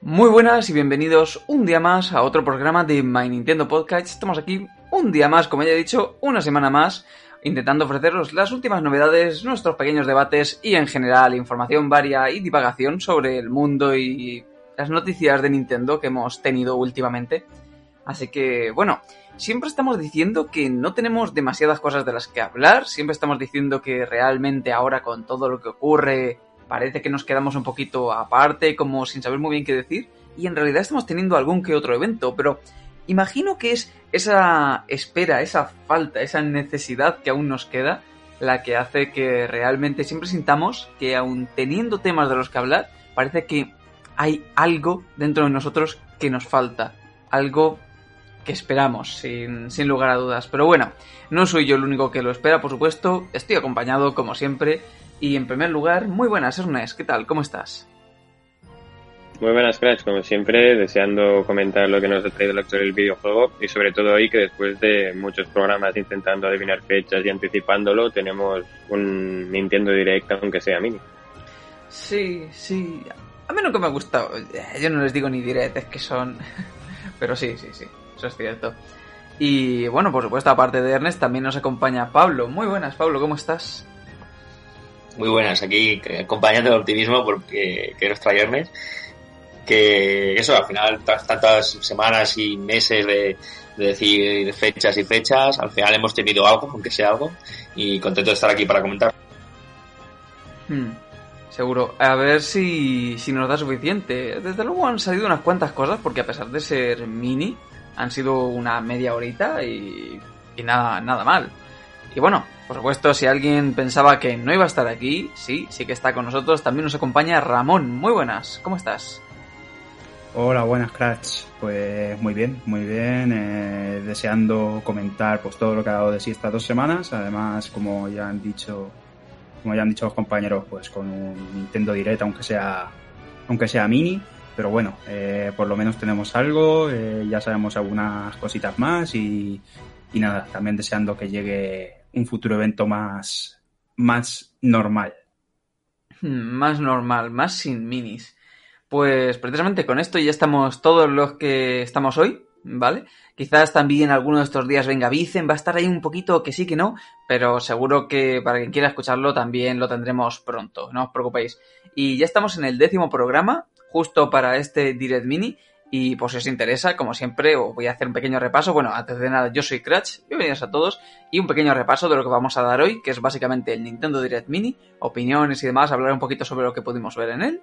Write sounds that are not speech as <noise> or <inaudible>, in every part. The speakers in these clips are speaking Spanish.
Muy buenas y bienvenidos un día más a otro programa de My Nintendo Podcast. Estamos aquí un día más, como ya he dicho, una semana más, intentando ofreceros las últimas novedades, nuestros pequeños debates y en general información varia y divagación sobre el mundo y las noticias de Nintendo que hemos tenido últimamente. Así que, bueno, siempre estamos diciendo que no tenemos demasiadas cosas de las que hablar, siempre estamos diciendo que realmente ahora con todo lo que ocurre parece que nos quedamos un poquito aparte, como sin saber muy bien qué decir, y en realidad estamos teniendo algún que otro evento, pero imagino que es esa espera, esa falta, esa necesidad que aún nos queda, la que hace que realmente siempre sintamos que aún teniendo temas de los que hablar, parece que hay algo dentro de nosotros que nos falta, algo que esperamos, sin, sin lugar a dudas. Pero bueno, no soy yo el único que lo espera, por supuesto, estoy acompañado, como siempre, y en primer lugar, muy buenas, Ernest, ¿qué tal? ¿Cómo estás? Muy buenas, Crash, como siempre, deseando comentar lo que nos ha traído el actor del videojuego y sobre todo hoy que después de muchos programas intentando adivinar fechas y anticipándolo, tenemos un Nintendo Direct, aunque sea mini. Sí, sí. A mí nunca me ha gustado. Yo no les digo ni Direct, es que son... <laughs> Pero sí, sí, sí, eso es cierto. Y bueno, por supuesto, aparte de Ernest, también nos acompaña Pablo. Muy buenas, Pablo, ¿cómo estás? Muy buenas aquí, acompañando el optimismo porque que nos trae Ernest. Que eso, al final, tras tantas semanas y meses de, de decir fechas y fechas, al final hemos tenido algo, aunque sea algo, y contento de estar aquí para comentar. Hmm, seguro. A ver si, si nos da suficiente. Desde luego han salido unas cuantas cosas, porque a pesar de ser mini, han sido una media horita y, y nada, nada mal. Y bueno, por supuesto, si alguien pensaba que no iba a estar aquí, sí, sí que está con nosotros. También nos acompaña Ramón. Muy buenas, ¿cómo estás? Hola, buenas, Crash. Pues muy bien, muy bien. Eh, deseando comentar pues todo lo que ha dado de sí estas dos semanas. Además, como ya han dicho, como ya han dicho los compañeros, pues con un Nintendo Direct, aunque sea, aunque sea mini. Pero bueno, eh, por lo menos tenemos algo. Eh, ya sabemos algunas cositas más y nada, también deseando que llegue un futuro evento más, más normal. Más normal, más sin minis. Pues precisamente con esto ya estamos todos los que estamos hoy, ¿vale? Quizás también alguno de estos días venga Vicen, va a estar ahí un poquito que sí que no, pero seguro que para quien quiera escucharlo también lo tendremos pronto, no os preocupéis. Y ya estamos en el décimo programa, justo para este Direct Mini, y por si os interesa, como siempre, os voy a hacer un pequeño repaso. Bueno, antes de nada, yo soy Cratch, bienvenidos a todos, y un pequeño repaso de lo que vamos a dar hoy, que es básicamente el Nintendo Direct Mini, opiniones y demás, hablar un poquito sobre lo que pudimos ver en él.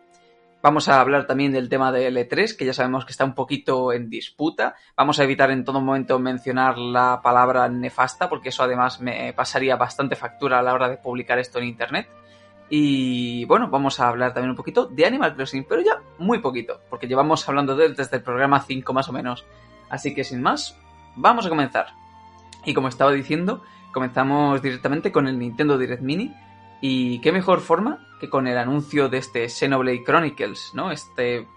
Vamos a hablar también del tema de L3, que ya sabemos que está un poquito en disputa. Vamos a evitar en todo momento mencionar la palabra nefasta, porque eso además me pasaría bastante factura a la hora de publicar esto en Internet. Y bueno, vamos a hablar también un poquito de Animal Crossing, pero ya muy poquito, porque llevamos hablando de él desde el programa 5 más o menos. Así que sin más, vamos a comenzar. Y como estaba diciendo, comenzamos directamente con el Nintendo Direct Mini. Y qué mejor forma que con el anuncio de este Xenoblade Chronicles, ¿no? Este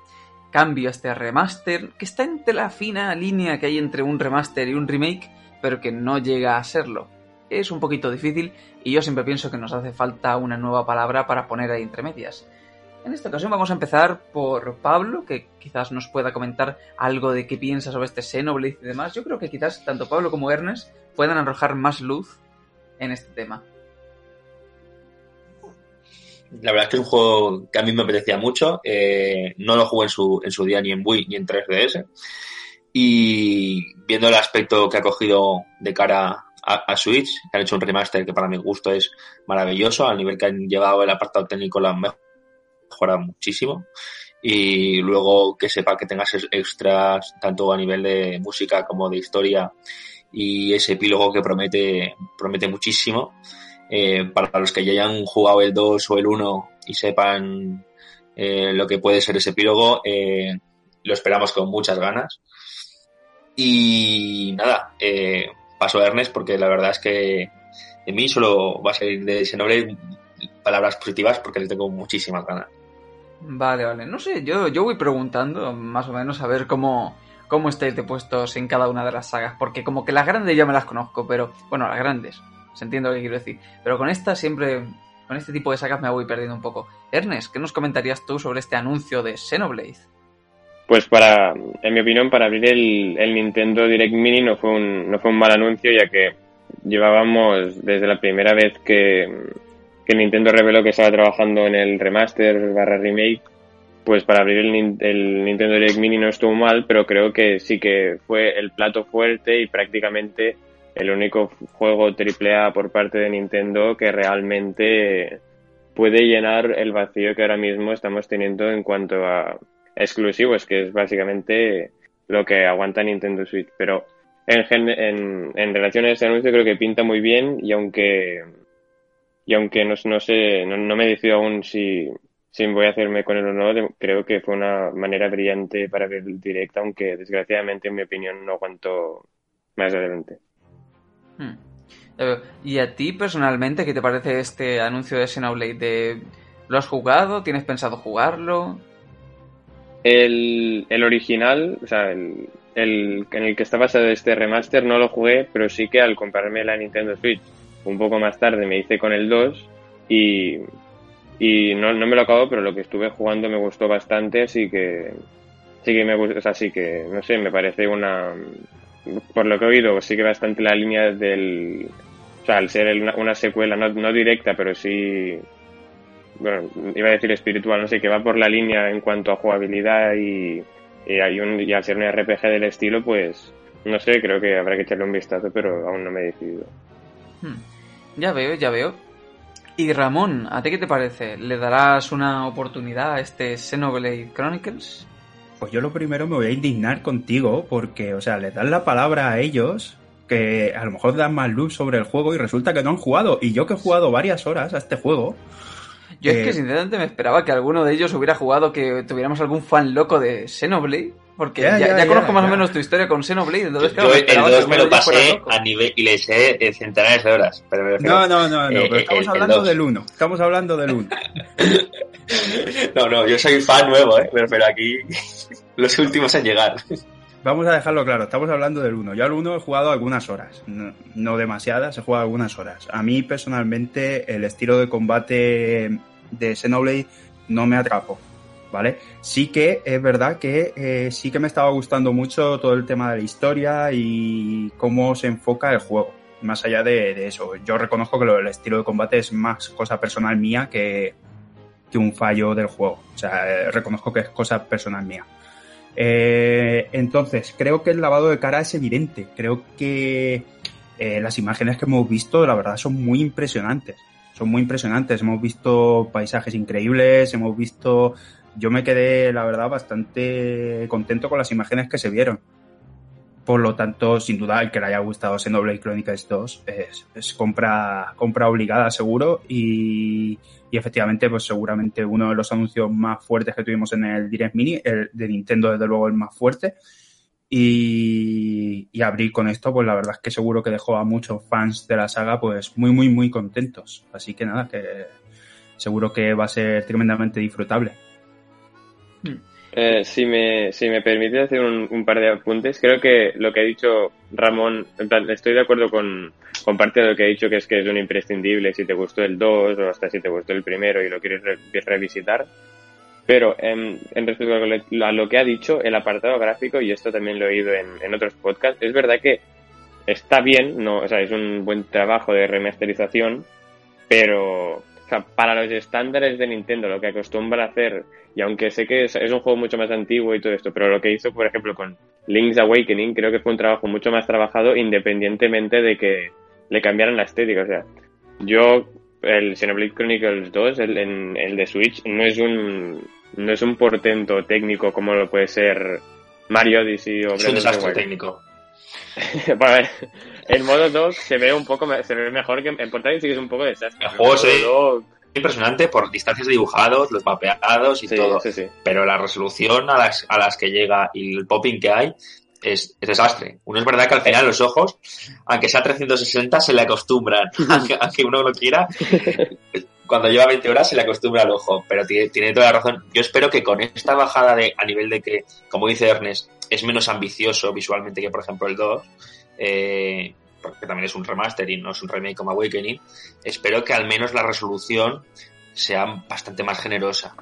cambio, este remaster, que está entre la fina línea que hay entre un remaster y un remake, pero que no llega a serlo es un poquito difícil y yo siempre pienso que nos hace falta una nueva palabra para poner ahí entre medias. En esta ocasión vamos a empezar por Pablo, que quizás nos pueda comentar algo de qué piensa sobre este Xenoblade y demás. Yo creo que quizás tanto Pablo como Ernest puedan arrojar más luz en este tema. La verdad es que es un juego que a mí me apetecía mucho. Eh, no lo jugué en su, en su día ni en Wii ni en 3DS. Y viendo el aspecto que ha cogido de cara a, a, Switch, han hecho un remaster que para mi gusto es maravilloso, al nivel que han llevado el apartado técnico lo han mejorado muchísimo. Y luego que sepa que tengas extras tanto a nivel de música como de historia y ese epílogo que promete, promete muchísimo. Eh, para los que ya hayan jugado el 2 o el 1 y sepan eh, lo que puede ser ese epílogo, eh, lo esperamos con muchas ganas. Y nada, paso a Ernest porque la verdad es que de mí solo va a salir de nombre palabras positivas porque le tengo muchísimas ganas. Vale, vale. No sé, yo, yo voy preguntando más o menos a ver cómo, cómo estáis de puestos en cada una de las sagas. Porque como que las grandes ya me las conozco, pero bueno, las grandes. Se entiende lo que quiero decir. Pero con esta siempre, con este tipo de sagas me voy perdiendo un poco. Ernest, ¿qué nos comentarías tú sobre este anuncio de Xenoblade? Pues para, en mi opinión, para abrir el, el Nintendo Direct Mini no fue un, no fue un mal anuncio, ya que llevábamos desde la primera vez que, que Nintendo reveló que estaba trabajando en el remaster barra remake, pues para abrir el, el, Nintendo Direct Mini no estuvo mal, pero creo que sí que fue el plato fuerte y prácticamente el único juego AAA por parte de Nintendo que realmente puede llenar el vacío que ahora mismo estamos teniendo en cuanto a exclusivos, que es básicamente lo que aguanta Nintendo Switch. Pero en, en, en relación a ese anuncio creo que pinta muy bien y aunque y aunque no, no sé, no, no, me decido aún si, si voy a hacerme con él o no, creo que fue una manera brillante para ver el directo, aunque desgraciadamente en mi opinión no aguanto más adelante. Hmm. ¿Y a ti personalmente qué te parece este anuncio de Xenoblade? ¿Lo has jugado? ¿Tienes pensado jugarlo? El, el original, o sea, el, el, en el que está basado este remaster no lo jugué, pero sí que al comprarme la Nintendo Switch un poco más tarde me hice con el 2 y, y no, no me lo acabo, pero lo que estuve jugando me gustó bastante, así que sí que me gusta, o sea, sí que, no sé, me parece una, por lo que he oído, sí que bastante la línea del, o sea, al ser una, una secuela, no directa, pero sí, bueno, iba a decir espiritual, no sé, que va por la línea en cuanto a jugabilidad y, y, hay un, y al ser un RPG del estilo, pues, no sé, creo que habrá que echarle un vistazo, pero aún no me he decidido. Hmm. Ya veo, ya veo. Y Ramón, ¿a ti qué te parece? ¿Le darás una oportunidad a este Xenoblade Chronicles? Pues yo lo primero me voy a indignar contigo porque, o sea, le das la palabra a ellos que a lo mejor dan más luz sobre el juego y resulta que no han jugado. Y yo que he jugado varias horas a este juego. Yo eh... es que sinceramente me esperaba que alguno de ellos hubiera jugado, que tuviéramos algún fan loco de Xenoblade porque ya, ya, ya, ya conozco más o menos tu historia con Xenoblade. Entonces, claro, yo el 2 me lo pasé a nivel y le sé centenares de horas. Pero me no, no, no, no, eh, pero estamos el, hablando el del 1. Estamos hablando del 1. <laughs> no, no, yo soy fan nuevo, ¿eh? pero, pero aquí <laughs> los últimos en llegar. Vamos a dejarlo claro, estamos hablando del 1. Yo al 1 he jugado algunas horas, no, no demasiadas, he jugado algunas horas. A mí personalmente el estilo de combate de Xenoblade no me atrapó. ¿vale? Sí que es verdad que eh, sí que me estaba gustando mucho todo el tema de la historia y cómo se enfoca el juego. Más allá de, eso, yo reconozco que lo, el estilo de combate es más cosa personal mía que, que un fallo del juego. O sea, eh, reconozco que es cosa personal mía. Eh, entonces, creo que el lavado de cara es evidente. Creo que eh, las imágenes que hemos visto, la verdad, son muy impresionantes. Son muy impresionantes. Hemos visto paisajes increíbles, hemos visto yo me quedé, la verdad, bastante contento con las imágenes que se vieron. Por lo tanto, sin duda, el que le haya gustado Xenoblade Chronicles 2 es, es compra, compra obligada, seguro. Y, efectivamente, pues seguramente uno de los anuncios más fuertes que tuvimos en el Direct Mini, el de Nintendo, desde luego, el más fuerte. Y, abrir con esto, pues la verdad es que seguro que dejó a muchos fans de la saga, pues muy, muy, muy contentos. Así que nada, que seguro que va a ser tremendamente disfrutable. Eh, si, me, si me permite hacer un, par de apuntes, creo que lo que ha dicho Ramón, en plan, estoy de acuerdo con, con parte de lo que ha dicho, que es que es un imprescindible si te gustó el 2 o hasta si te gustó el primero y lo quieres re, revisitar. Pero en, en respecto a lo, a lo, que ha dicho, el apartado gráfico, y esto también lo he oído en, en otros podcasts, es verdad que está bien, no, o sea, es un buen trabajo de remasterización, pero o sea, para los estándares de Nintendo, lo que acostumbra hacer, y aunque sé que es, es, un juego mucho más antiguo y todo esto, pero lo que hizo, por ejemplo, con Link's Awakening, creo que fue un trabajo mucho más trabajado independientemente de que le cambiaran la estética. O sea, yo, el Xenoblade Chronicles 2, el, el, el de Switch, no es un no es un portento técnico como lo puede ser Mario Odyssey o Es un desastre técnico. <laughs> bueno, en modo dog se ve un poco se ve mejor que en portátil sí que es un poco desastre. El juego se ve impresionante por distancias dibujados, los mapeados y todo. Sí, sí. Pero la resolución a las, a las que llega y el popping que hay es, es, desastre. Uno es verdad que al final los ojos, aunque sea 360, se le acostumbran. aunque, uno no quiera, cuando lleva 20 horas se le acostumbra al ojo. Pero tiene, tiene, toda la razón. Yo espero que con esta bajada de, a nivel de que, como dice Ernest, es menos ambicioso visualmente que, por ejemplo, el 2, eh, porque también es un remaster y no es un remake como Awakening, espero que al menos la resolución sea bastante más generosa.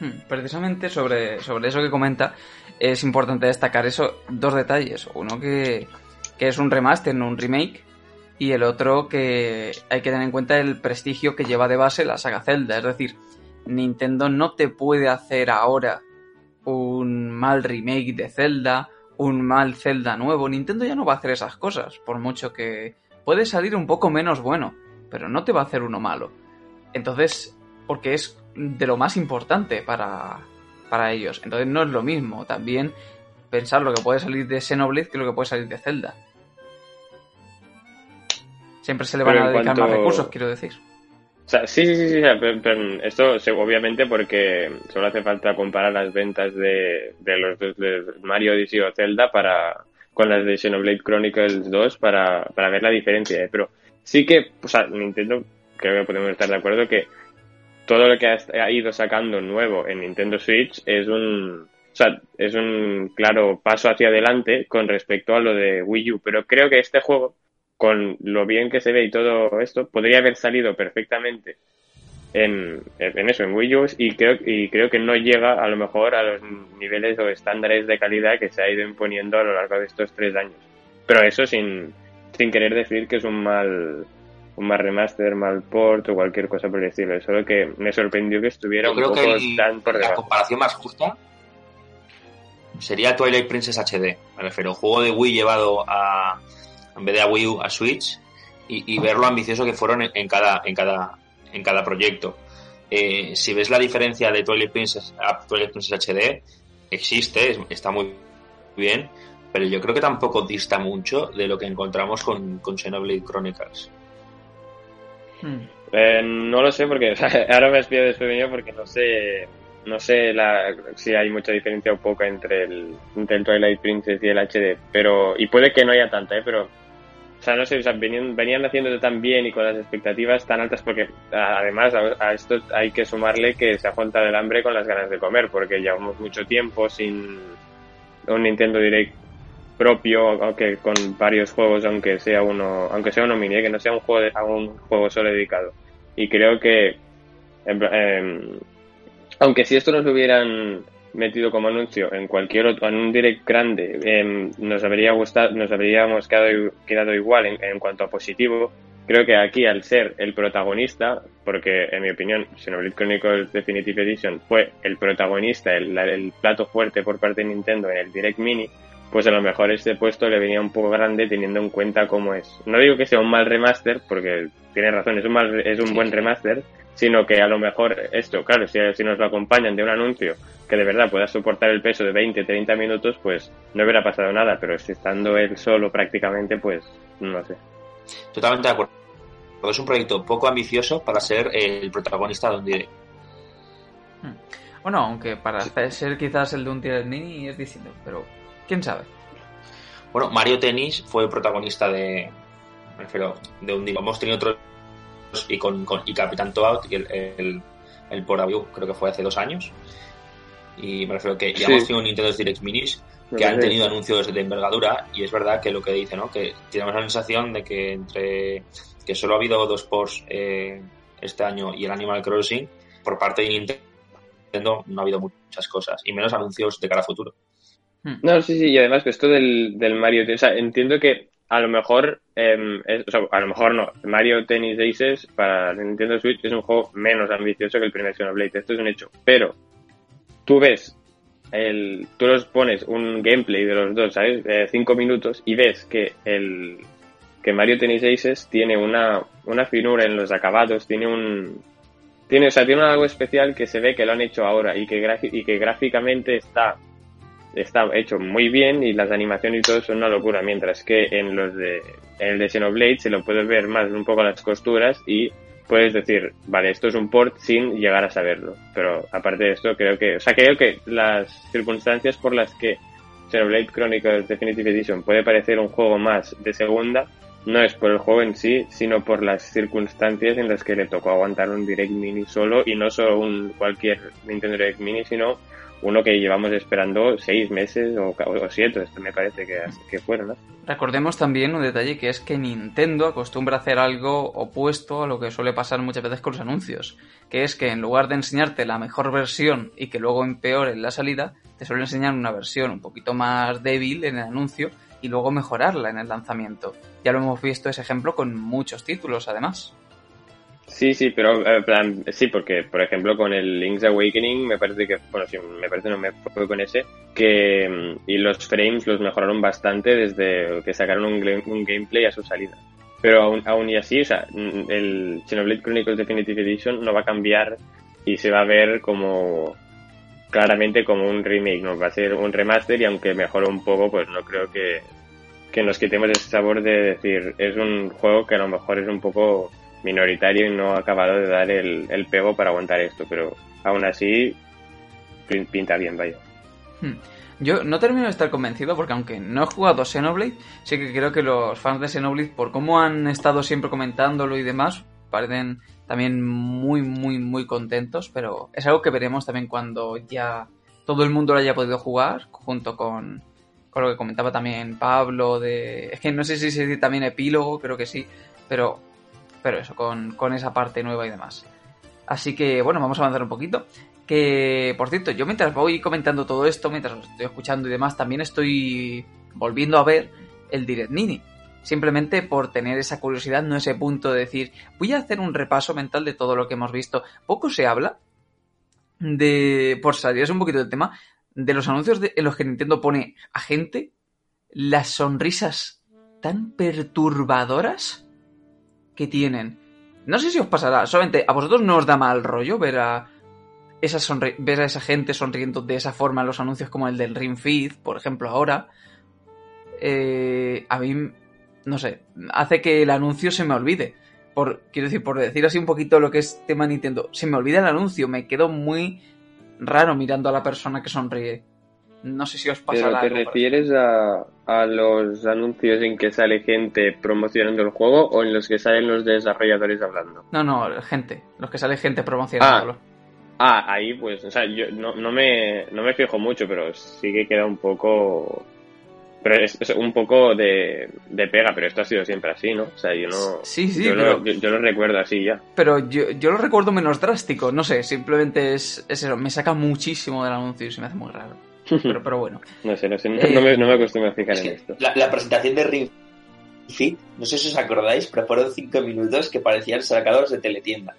Hmm, precisamente sobre, sobre eso que comenta, es importante destacar eso, dos detalles. Uno que, que es un remaster, no un remake, y el otro que hay que tener en cuenta el prestigio que lleva de base la saga Zelda. Es decir, Nintendo no te puede hacer ahora un mal remake de Zelda, un mal Zelda nuevo. Nintendo ya no va a hacer esas cosas, por mucho que puede salir un poco menos bueno, pero no te va a hacer uno malo. Entonces, porque es de lo más importante para, para ellos. Entonces no es lo mismo también pensar lo que puede salir de Xenoblade que lo que puede salir de Zelda. Siempre se le van a dedicar cuanto... más recursos, quiero decir. O sea, sí, sí, sí, sí esto obviamente porque solo hace falta comparar las ventas de, de los dos de Mario Odyssey o Zelda para con las de Xenoblade Chronicles 2 para, para ver la diferencia. ¿eh? Pero sí que, o sea, Nintendo, creo que podemos estar de acuerdo que todo lo que ha ido sacando nuevo en Nintendo Switch es un, o sea, es un claro paso hacia adelante con respecto a lo de Wii U. Pero creo que este juego, con lo bien que se ve y todo esto, podría haber salido perfectamente en, en eso, en Wii U, y creo, y creo que no llega a lo mejor a los niveles o estándares de calidad que se ha ido imponiendo a lo largo de estos tres años. Pero eso sin, sin querer decir que es un mal un mal remaster, mal port o cualquier cosa por el estilo. Solo que me sorprendió que estuviera Yo un creo poco que el, tan por la comparación más justa sería Twilight Princess HD. Me refiero, juego de Wii llevado a, en vez de a Wii U, a Switch y, y ver lo ambicioso que fueron en, en, cada, en, cada, en cada proyecto. Eh, si ves la diferencia de Twilight Princess a Twilight Princess HD, existe, es- está muy bien, pero yo creo que tampoco dista mucho de lo que encontramos con, con Xenoblade Chronicles. Hmm. Eh, no lo sé porque <laughs> o sea, ahora me has pillado desprevenido porque no sé no sé la, si hay mucha diferencia o poca entre el, entre el Twilight Princess y el HD, pero y puede que no haya tanta, ¿eh? pero o sea, no sé, o sea, venían, venían haciéndolo tan bien y con las expectativas tan altas porque además a, a esto hay que sumarle que se ha juntado el hambre con las ganas de comer porque llevamos mucho tiempo sin un Nintendo Direct propio, aunque con varios juegos, aunque sea uno, aunque sea uno mini, ¿eh? que no sea un juego, de- un juego solo dedicado. Y creo que, em, aunque si esto nos lo hubieran metido como anuncio en cualquier otro, en un direct grande, em, nos habría gustado, nos habríamos quedado, quedado igual en, cuanto a positivo. Creo que aquí, al ser el protagonista, porque en mi opinión, Xenoblade Chronicles Definitive Edition fue el protagonista, el plato fuerte por parte de Nintendo en el Direct Mini, pues a lo mejor este puesto le venía un poco grande teniendo en cuenta cómo es. No digo que sea un mal remaster, porque tiene razón, es un, mal, es un buen remaster, sino que a lo mejor esto, claro, si, si nos lo acompañan de un anuncio que de verdad pueda soportar el peso de 20, 30 minutos, pues no hubiera pasado nada, pero si estando él solo prácticamente, pues no sé. Totalmente de acuerdo. Es un proyecto poco ambicioso para ser el protagonista de un direct. Bueno, aunque para ser quizás el de un Direct Mini es distinto, pero quién sabe. Bueno, Mario Tennis fue protagonista de. Me refiero, de un Hemos tenido otros. Y con, con y Capitán Toad y el, el, el por Aviu, creo que fue hace dos años. Y me refiero que ya Sí. hemos tenido Nintendo Direct Minis que han tenido anuncios de envergadura y es verdad que lo que dice, ¿no? Que tenemos la sensación de que entre que solo ha habido dos posts eh, este año y el Animal Crossing por parte de Nintendo no ha habido muchas cosas y menos anuncios de cara a futuro. No, sí, sí, y además que esto del, del Mario Tennis, o sea, entiendo que a lo mejor, em, o sea, a lo mejor no, Mario Tennis Aces para Nintendo Switch es un juego menos ambicioso que el primer Xenoblade, esto es un hecho, pero tú ves, el, tú los pones un gameplay de los dos, ¿sabes? Eh, cinco minutos y ves que el que Mario Tennis Aces tiene una, una finura en los acabados, tiene un, tiene, o sea, tiene algo especial que se ve que lo han hecho ahora y que, y que gráficamente está está hecho muy bien y las animaciones y todo son una locura, mientras que en los de en el de Xenoblade se lo puedes ver más un poco las costuras y puedes decir, vale, esto es un port sin llegar a saberlo. Pero aparte de esto, creo que, o sea, creo que las circunstancias por las que Xenoblade Chronicles Definitive Edition puede parecer un juego más de segunda, no es por el juego en sí, sino por las circunstancias en las que le tocó aguantar un Direct Mini solo y no solo un cualquier Nintendo Direct Mini, sino uno que llevamos esperando seis meses o, o siete, me parece que, que fueron, ¿no? Recordemos también un detalle que es que Nintendo acostumbra hacer algo opuesto a lo que suele pasar muchas veces con los anuncios, que es que en lugar de enseñarte la mejor versión y que luego empeore en la salida, te suele enseñar una versión un poquito más débil en el anuncio y luego mejorarla en el lanzamiento. Ya lo hemos visto ese ejemplo con muchos títulos además. Sí, sí, pero en plan, sí, porque por ejemplo con el Link's Awakening me parece que, bueno, sí, me parece no me fue con ese, que y los frames los mejoraron bastante desde que sacaron un, gameplay a su salida. Pero aún, aún y así, o sea, el Xenoblade Chronicles Definitive Edition no va a cambiar y se va a ver como claramente como un remake, no va a ser un remaster y aunque mejoró un poco, pues no creo que, que nos quitemos ese sabor de decir, es un juego que a lo mejor es un poco minoritario y no ha acabado de dar el, el pego para aguantar esto, pero aún así pinta bien, vaya. Hmm. Yo no termino de estar convencido porque aunque no he jugado Xenoblade, sí que creo que los fans de Xenoblade, por cómo han estado siempre comentándolo y demás, parecen también muy, muy, muy contentos, pero es algo que veremos también cuando ya todo el mundo lo haya podido jugar, junto con, con lo que comentaba también Pablo, de... Es que no sé si se dice también epílogo, creo que sí, pero pero eso, con, con esa parte nueva y demás. Así que, bueno, vamos a avanzar un poquito. Que, por cierto, yo mientras voy comentando todo esto, mientras lo estoy escuchando y demás, también estoy volviendo a ver el Direct Mini. Simplemente por tener esa curiosidad, no ese punto de decir, voy a hacer un repaso mental de todo lo que hemos visto. Poco se habla de, por salirse un poquito del tema, de los anuncios en los que Nintendo pone a gente las sonrisas tan perturbadoras que tienen. No sé si os pasará, solamente a vosotros no os da mal rollo ver a esa, ver a esa gente sonriendo de esa forma en los anuncios como el del Ring Feed, por ejemplo, ahora. Eh, a mí, no sé, hace que el anuncio se me olvide. Por, quiero decir, por decir así un poquito lo que es tema Nintendo, se me olvida el anuncio, me quedo muy raro mirando a la persona que sonríe. No sé si os pasa ¿Pero te refieres a, a, los anuncios en que sale gente promocionando el juego o en los que salen los desarrolladores hablando? No, no, gente. Los que sale gente promocionándolo. Ah, ah ahí pues, o sea, yo no, no, me, no me fijo mucho, pero sí que queda un poco... Pero es, es un poco de, de, pega, pero esto ha sido siempre así, ¿no? O sea, yo no... Sí, sí, yo, pero... lo, yo, yo, lo recuerdo así ya. Pero yo, yo lo recuerdo menos drástico, no sé, simplemente es, es eso, me saca muchísimo del anuncio y se me hace muy raro. Pero, pero, bueno. <laughs> No sé, no sé, no, eh, no, me, no me, acostumbro a fijar en esto. La, la, presentación de Ring Fit, no sé si os acordáis, pero fueron cinco minutos que parecían sacados de teletienda.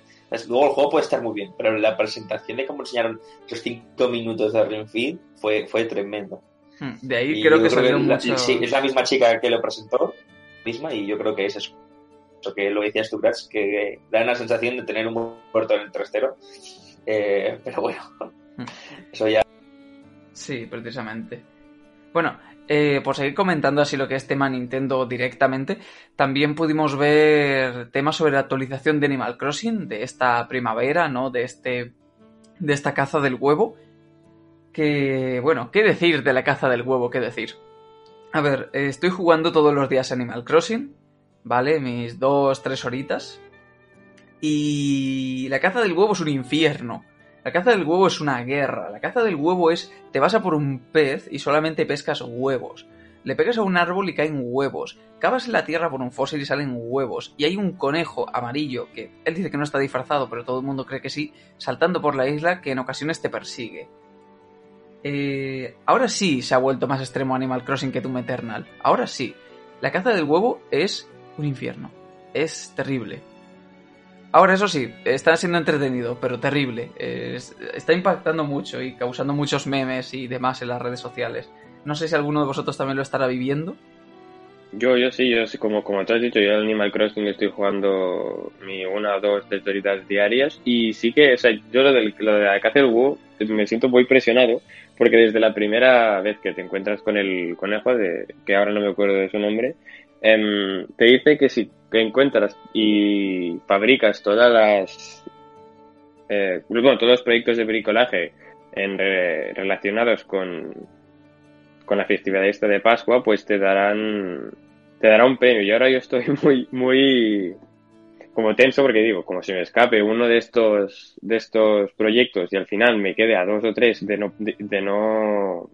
Luego el juego puede estar muy bien, pero la presentación de cómo enseñaron esos cinco minutos de Ring Fit fue, fue tremendo. Hmm, De ahí y creo que salió la, mucho... Sí, es la misma chica que lo presentó, misma, y yo creo que es eso. Eso que lo decías tú, Gratz, que da una sensación de tener un muerto en el trastero. Eh, pero bueno, Hmm. eso ya Sí, precisamente. Bueno, eh, por seguir comentando así lo que es tema Nintendo directamente, también pudimos ver temas sobre la actualización de Animal Crossing de esta primavera, ¿no? De este. de esta caza del huevo. Que. bueno, ¿qué decir de la caza del huevo? ¿Qué decir? A ver, estoy jugando todos los días Animal Crossing, ¿vale? Mis dos, tres horitas. Y la caza del huevo es un infierno. La caza del huevo es una guerra. La caza del huevo es te vas a por un pez y solamente pescas huevos. Le pegas a un árbol y caen huevos. Cavas en la tierra por un fósil y salen huevos. Y hay un conejo amarillo que él dice que no está disfrazado, pero todo el mundo cree que sí, saltando por la isla que en ocasiones te persigue. Eh, ahora sí se ha vuelto más extremo Animal Crossing que Doom Eternal. Ahora sí. La caza del huevo es un infierno. Es terrible. Ahora, eso sí, está siendo entretenido, pero terrible. Es, está impactando mucho y causando muchos memes y demás en las redes sociales. No sé si alguno de vosotros también lo estará viviendo. Yo, yo sí, yo sí, como, como tú has dicho, yo al Animal Crossing estoy jugando mi una o dos horitas diarias y sí que, o sea, yo lo, del, lo de la del WoW me siento muy presionado porque desde la primera vez que te encuentras con el conejo, de, que ahora no me acuerdo de su nombre, em, te dice que si encuentras y fabricas todas las, eh, bueno, todos los proyectos de bricolaje en, relacionados con, con la festividad esta de Pascua, pues te darán te dará un premio. Y ahora yo estoy <laughs> muy, muy como tenso porque digo, como si me escape uno de estos, de estos proyectos y al final me quede a dos o tres de no, de, no,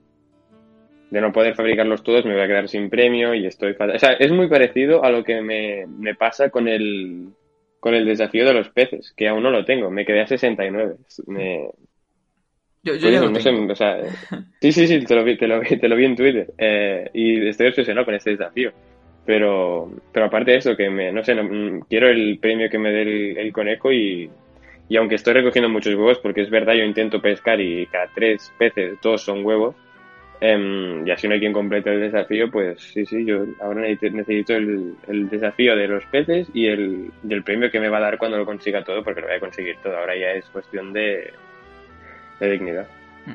de no poder fabricarlos todos, me voy a quedar sin premio y estoy O sea, es muy parecido a lo que me, me pasa con el, con el desafío de los peces, que aún no lo tengo. Me quedé a 69. Me, yo, yo ya lo no sé, o sea, sí, sí, sí, te lo vi, te lo vi, te lo vi en Twitter. Eh, y estoy obsesionado con este desafío. Pero, pero aparte de eso, que me, no sé, mm, quiero el premio que me dé el, conejo y, y, aunque estoy recogiendo muchos huevos, porque es verdad, yo intento pescar y cada tres peces, todos son huevos, em, y así no hay quien complete el desafío, pues sí, sí, yo ahora necesito el, el desafío de los peces y el, el premio que me va a dar cuando lo consiga todo, porque lo voy a conseguir todo. Ahora ya es cuestión de, de dignidad.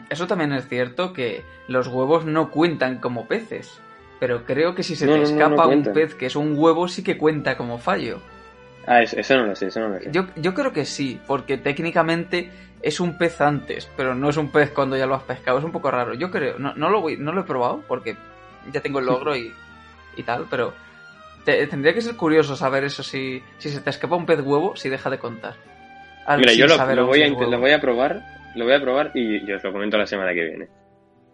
Eso también es cierto que los huevos no cuentan como peces pero creo que si se te escapa un pez que es un huevo, sí que cuenta como fallo. Ah, eso, no lo sé, eso no lo sé. Yo, yo creo que sí, porque técnicamente es un pez antes, pero no es un pez cuando ya lo has pescado, es un poco raro. Yo creo, no, no, lo, voy, no lo he probado porque ya tengo el logro y, y tal, pero tendría que ser curioso saber eso, si, si se te escapa un pez huevo, si deja de contar. Mira, yo lo, voy a, lo voy a probar, lo voy a probar y yo os lo comento la semana que viene.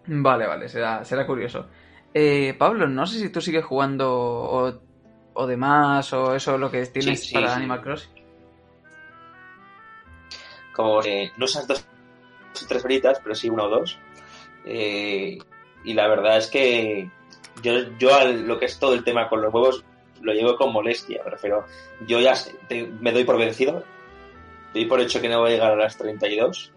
Vale, vale, será, será curioso. Eh, Pablo, no sé si tú sigues jugando o, o demás o eso lo que tienes para Animal Crossing. Como eh, no esas dos tres horitas, pero sí una o dos. Eh, y la verdad es que yo, yo a lo que es todo el tema con los huevos lo llevo con molestia, pero yo ya me doy por vencido, doy por hecho que no voy a llegar a las 32,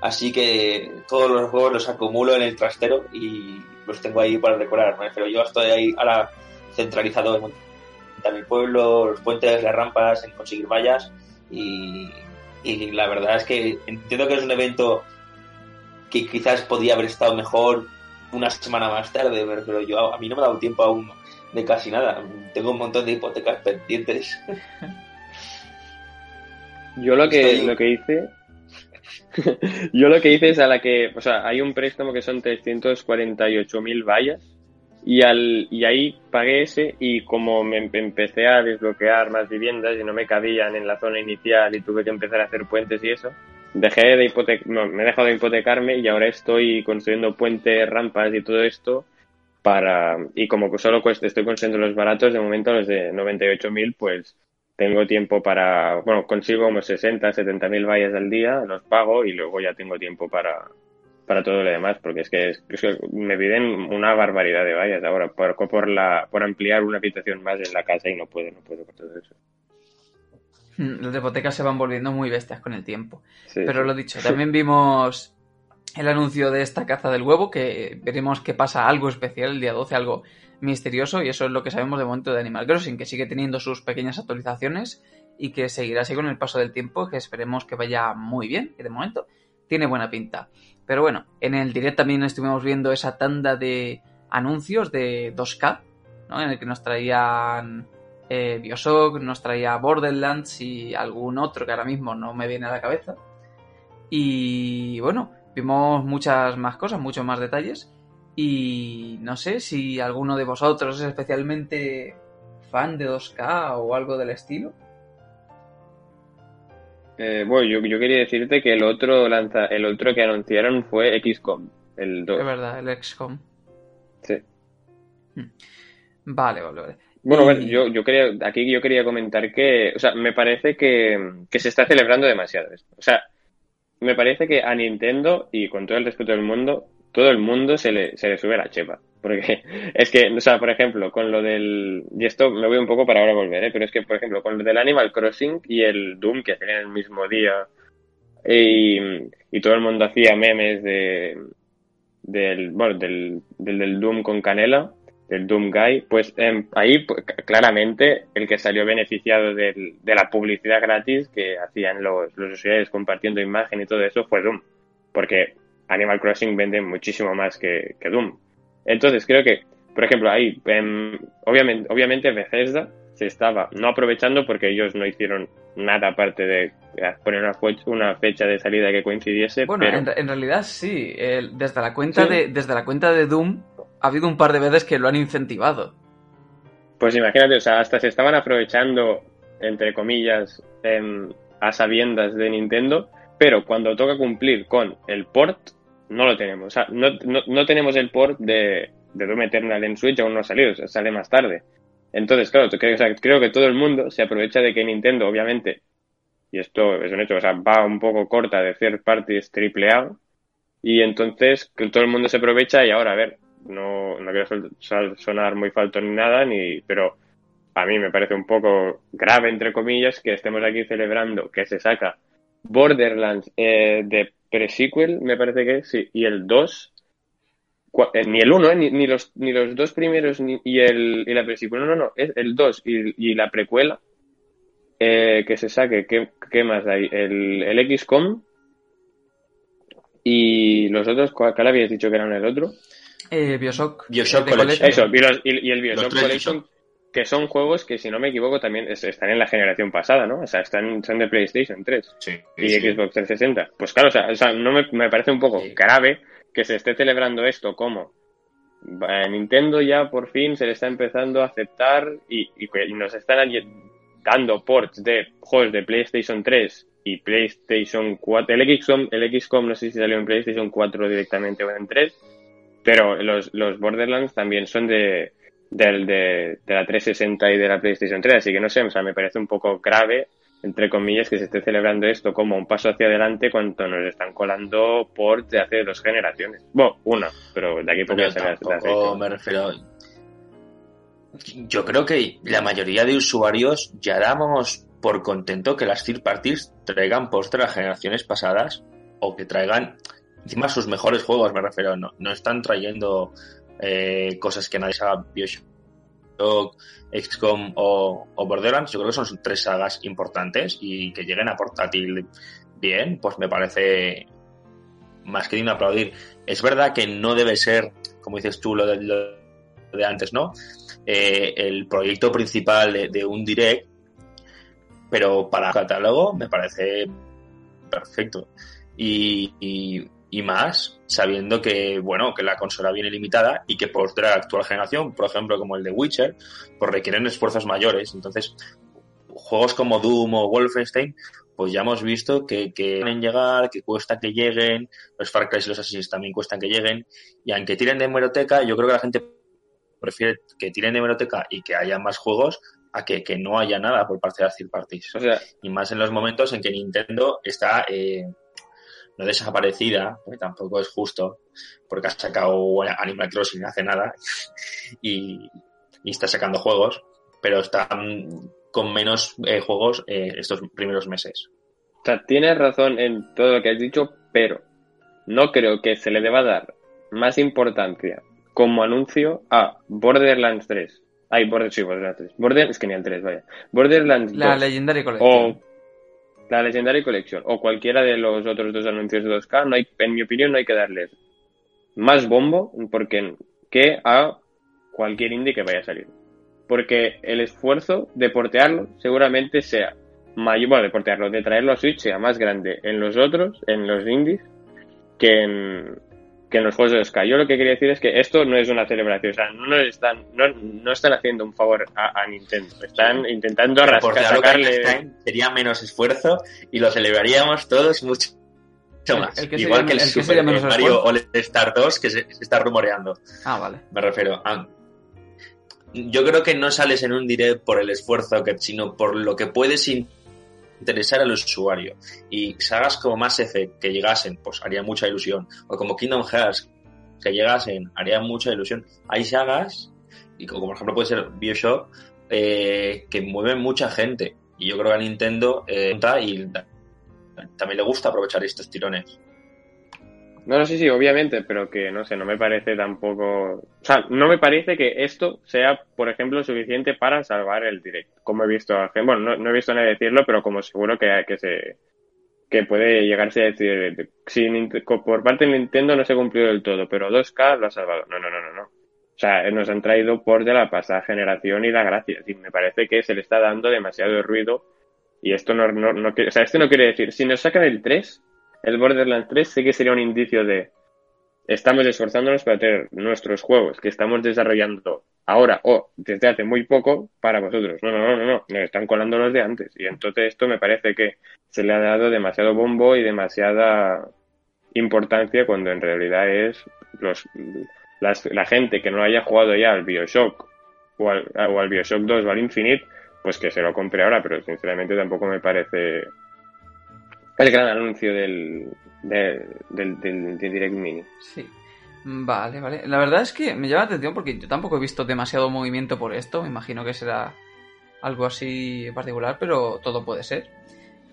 así que todos los huevos los acumulo en el trastero y los tengo ahí para decorar, pero yo estoy ahí ahora centralizado en montar mi pueblo, los puentes, las rampas, en conseguir vallas y, la verdad es que entiendo que es un evento que quizás podía haber estado mejor una semana más tarde, pero yo a mí no me ha dado tiempo aún de casi nada. Tengo un montón de hipotecas pendientes. <laughs> Yo lo que, lo que hice <laughs> Yo lo que hice es a la que, o sea, hay un préstamo que son 348.000 vallas y, al, y ahí pagué ese y como me empecé a desbloquear más viviendas y no me cabían en la zona inicial y tuve que empezar a hacer puentes y eso, dejé de me he dejado de hipotecarme y ahora estoy construyendo puentes, rampas y todo esto para, y como solo cuesta, estoy construyendo los baratos, de momento los de 98.000, pues tengo tiempo para, bueno, consigo como 60, 70 mil vallas al día, los pago y luego ya tengo tiempo para, para todo lo demás, porque es que, me piden una barbaridad de vallas ahora por, por, la, por ampliar una habitación más en la casa y no puedo, no puedo con todo eso. Mm, las hipotecas se van volviendo muy bestias con el tiempo. Pero lo dicho, también vimos el anuncio de esta caza del huevo, que veremos que pasa algo especial el día 12, algo misterioso y eso es lo que sabemos de momento de Animal Crossing, que sigue teniendo sus pequeñas actualizaciones y que seguirá así con el paso del tiempo, que esperemos que vaya muy bien, que de momento tiene buena pinta. Pero bueno, en el direct también estuvimos viendo esa tanda de anuncios de 2K, ¿no? en el que nos traían eh, Bioshock, nos traía Borderlands y algún otro que ahora mismo no me viene a la cabeza. Y bueno, vimos muchas más cosas, muchos más detalles. Y no sé si alguno de vosotros es especialmente fan de 2K o algo del estilo. Eh, bueno, yo, quería decirte que el otro lanza, el otro que anunciaron fue XCOM, el 2. Es verdad, el XCOM. Sí. Hmm. Vale, vale, vale. Bueno, yo, yo quería, aquí yo quería comentar que, o sea, me parece que, que se está celebrando demasiado esto. O sea, me parece que a Nintendo, y con todo el respeto del mundo, todo el mundo se le, se le sube la chepa. Porque <laughs> es que, o sea, por ejemplo, con lo del. Y esto me voy un poco para ahora volver, ¿eh? Pero es que, por ejemplo, con lo del Animal Crossing y el Doom, que hacían el mismo día, y, y todo el mundo hacía memes de. Del, bueno, del, del, Doom con Canela, del Doom Guy, pues em, ahí pues, claramente el que salió beneficiado del, de la publicidad gratis que hacían los, los usuarios compartiendo imagen y todo eso fue Doom. Porque Animal Crossing vende muchísimo más que, que Doom. Entonces creo que, por ejemplo, ahí, em, obviamente, obviamente Bethesda se estaba no aprovechando porque ellos no hicieron nada aparte de poner una, una fecha de salida que coincidiese. Bueno, pero... en, en, realidad sí. Desde, la cuenta ¿Sí? de, desde la cuenta de Doom ha habido un par de veces que lo han incentivado. Pues imagínate, o sea, hasta se estaban aprovechando, entre comillas, en, a sabiendas de Nintendo, pero cuando toca cumplir con el port, no lo tenemos. O sea, no, no, no tenemos el port de, de Doom Eternal en Switch, aún no ha salido, sale más tarde. Entonces, claro, creo, creo que todo el mundo se aprovecha de que Nintendo, obviamente, y esto es un hecho, o sea, va un poco corta de third parties triple A, y entonces que todo el mundo se aprovecha y ahora, a ver, no, no quiero sonar muy falto ni nada, ni, pero a mí me parece un poco grave, entre comillas, que estemos aquí celebrando que se saca Borderlands eh, de pre-sequel, me parece que sí, y el 2, eh, ni el 1, eh, ni, ni, los, ni los dos primeros ni, y, el, y la pre-sequel, no, no, no, es el 2 y, y, la precuela, eh, que se saque, ¿qué, qué más hay? El, el XCOM y los otros, ¿cuál, habías dicho que eran el otro? Eh, Bioshock. Bioshock Collection. Eso, y, los, y, y el Bioshock Collection, que son juegos que, si no me equivoco, también están en la generación pasada, ¿no? O sea, están, son de PlayStation 3 sí, y sí. Xbox 360. Pues claro, o sea, o sea no me, me, parece un poco sí. grave que se esté celebrando esto como a Nintendo ya por fin se le está empezando a aceptar y, y, y nos están dando ports de juegos de PlayStation 3 y PlayStation 4. El XCOM, el XCOM no sé si salió en PlayStation 4 directamente o en 3, pero los, los Borderlands también son de, de, de, de, la 360 y de la PlayStation 3, así que no sé, o sea, me parece un poco grave, entre comillas, que se esté celebrando esto como un paso hacia adelante cuando nos están colando ports de hace dos generaciones. Bueno, una, pero de aquí poco ya se tampoco me refiero. Yo creo que la mayoría de usuarios ya damos por contento que las third parties traigan post de las generaciones pasadas o que traigan encima sus mejores juegos, me refiero. No, no están trayendo eh, cosas que nadie sabe, Bioshock, XCOM o, Borderlands. Yo creo que son tres sagas importantes y que lleguen a portátil bien, pues me parece más que digno aplaudir. Es verdad que no debe ser, como dices tú, lo de, lo de antes, ¿no? Eh, el proyecto principal de, un direct, pero para catálogo me parece perfecto. Y, y, más sabiendo que, bueno, que la consola viene limitada y que por la actual generación, por ejemplo, como el de Witcher, pues requieren esfuerzos mayores. Entonces, juegos como Doom o Wolfenstein, pues ya hemos visto que, que pueden llegar, que cuesta que lleguen, los Far Cry y los Assassin's también cuestan que lleguen, y aunque tiren de hemeroteca, yo creo que la gente prefiere que tiren de hemeroteca y que haya más juegos a que, que no haya nada por parte de las third parties. O sea, y más en los momentos en que Nintendo está eh, no desaparecida, porque tampoco es justo, porque ha sacado Animal Crossing hace nada <laughs> y, y está sacando juegos, pero están con menos eh, juegos eh, estos primeros meses. O sea, tienes razón en todo lo que has dicho, pero no creo que se le deba dar más importancia como anuncio a Borderlands 3. Ay, Border, sí, Borderlands 3. Border, es que ni el 3, vaya. Borderlands La 2, Legendary Collection. O la Legendary Collection o cualquiera de los otros dos anuncios de 2K, no hay, en mi opinión no hay que darles más bombo porque que a cualquier indie que vaya a salir. Porque el esfuerzo de portearlo seguramente sea mayor, bueno, de portearlo, de traerlo a Switch sea más grande en los otros, en los indies, que en, que en los juegos de Sky. Yo lo que quería decir es que esto no es una celebración, o sea, no nos están, no, no están haciendo un favor a, a Nintendo, están intentando rascar, sacarle... Sería menos esfuerzo y lo celebraríamos todos mucho, más. El, el que Igual que el, el Super que menos Mario All Star 2 que se, se, está rumoreando. Ah, vale. Me refiero a... Yo creo que no sales en un direct por el esfuerzo, que, sino por lo que puedes interesar al usuario. Y sagas como Mass Effect que llegasen, pues haría mucha ilusión. O como Kingdom Hearts que llegasen, haría mucha ilusión. Hay sagas, y como por ejemplo puede ser Bioshock, eh, que mueven mucha gente. Y yo creo que a Nintendo eh, también le gusta aprovechar estos tirones. No, no, sí, sí, obviamente, pero que no sé, no me parece tampoco. O sea, no me parece que esto sea, por ejemplo, suficiente para salvar el directo. Como he visto a Bueno, no, he visto a nadie decirlo, pero como seguro que, que se que puede llegarse a decir, si por parte de Nintendo no se cumplió del todo, pero 2K lo ha salvado. No, no, no, no, no. O sea, nos han traído por de la pasada generación y la gracia. Y me parece que se le está dando demasiado ruido y esto no, no, no, o sea, esto no quiere decir, si nos sacan el 3, el Borderlands 3 sí que sería un indicio de estamos esforzándonos para tener nuestros juegos que estamos desarrollando ahora o desde hace muy poco para vosotros. No, no, no, no, no, nos están colando los de antes. Y entonces esto me parece que se le ha dado demasiado bombo y demasiada importancia cuando en realidad es los, la gente que no haya jugado ya al Bioshock o al, o al Bioshock 2 o al Infinite pues que se lo compre ahora, pero sinceramente tampoco me parece el gran anuncio del, del, Direct Mini. Sí. Vale, vale. La verdad es que me llama la atención porque yo tampoco he visto demasiado movimiento por esto. Me imagino que será algo así particular, pero todo puede ser.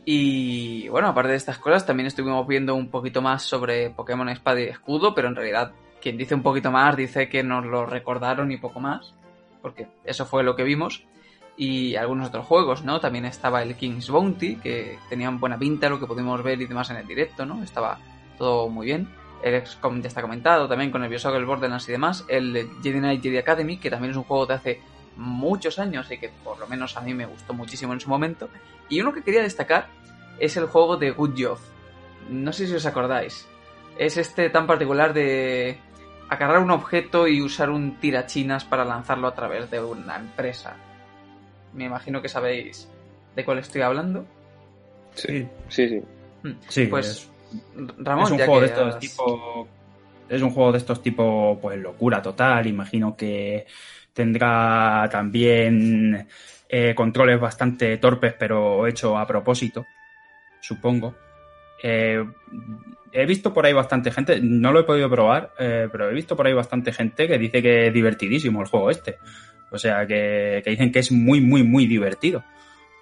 Y bueno, aparte de estas cosas, también estuvimos viendo un poquito más sobre Pokémon Espada y Escudo, pero en realidad quien dice un poquito más dice que nos lo recordaron y poco más, porque eso fue lo que vimos y algunos otros juegos, ¿no? También estaba el King's Bounty, que tenían buena pinta, lo que pudimos ver y demás en el directo, ¿no? Estaba todo muy bien. El XCOM ya está comentado, también con el Bioshock, el Borderlands y demás. El Jedi Knight Jedi Academy, que también es un juego de hace muchos años y que por lo menos a mí me gustó muchísimo en su momento. Y uno que quería destacar es el juego de Good Job. No sé si os acordáis. Es este tan particular de agarrar un objeto y usar un tirachinas para lanzarlo a través de una empresa me imagino que sabéis de cuál estoy hablando. Sí, sí, sí. Hmm. sí pues, es, Ramón, es un juego de estos tipo. Es un juego de estos tipo, pues locura total. Imagino que tendrá también eh, controles bastante torpes, pero hecho a propósito, supongo. Eh, he visto por ahí bastante gente, no lo he podido probar, eh, pero he visto por ahí bastante gente que dice que es divertidísimo el juego este. O sea, que, dicen que es muy, muy, muy divertido.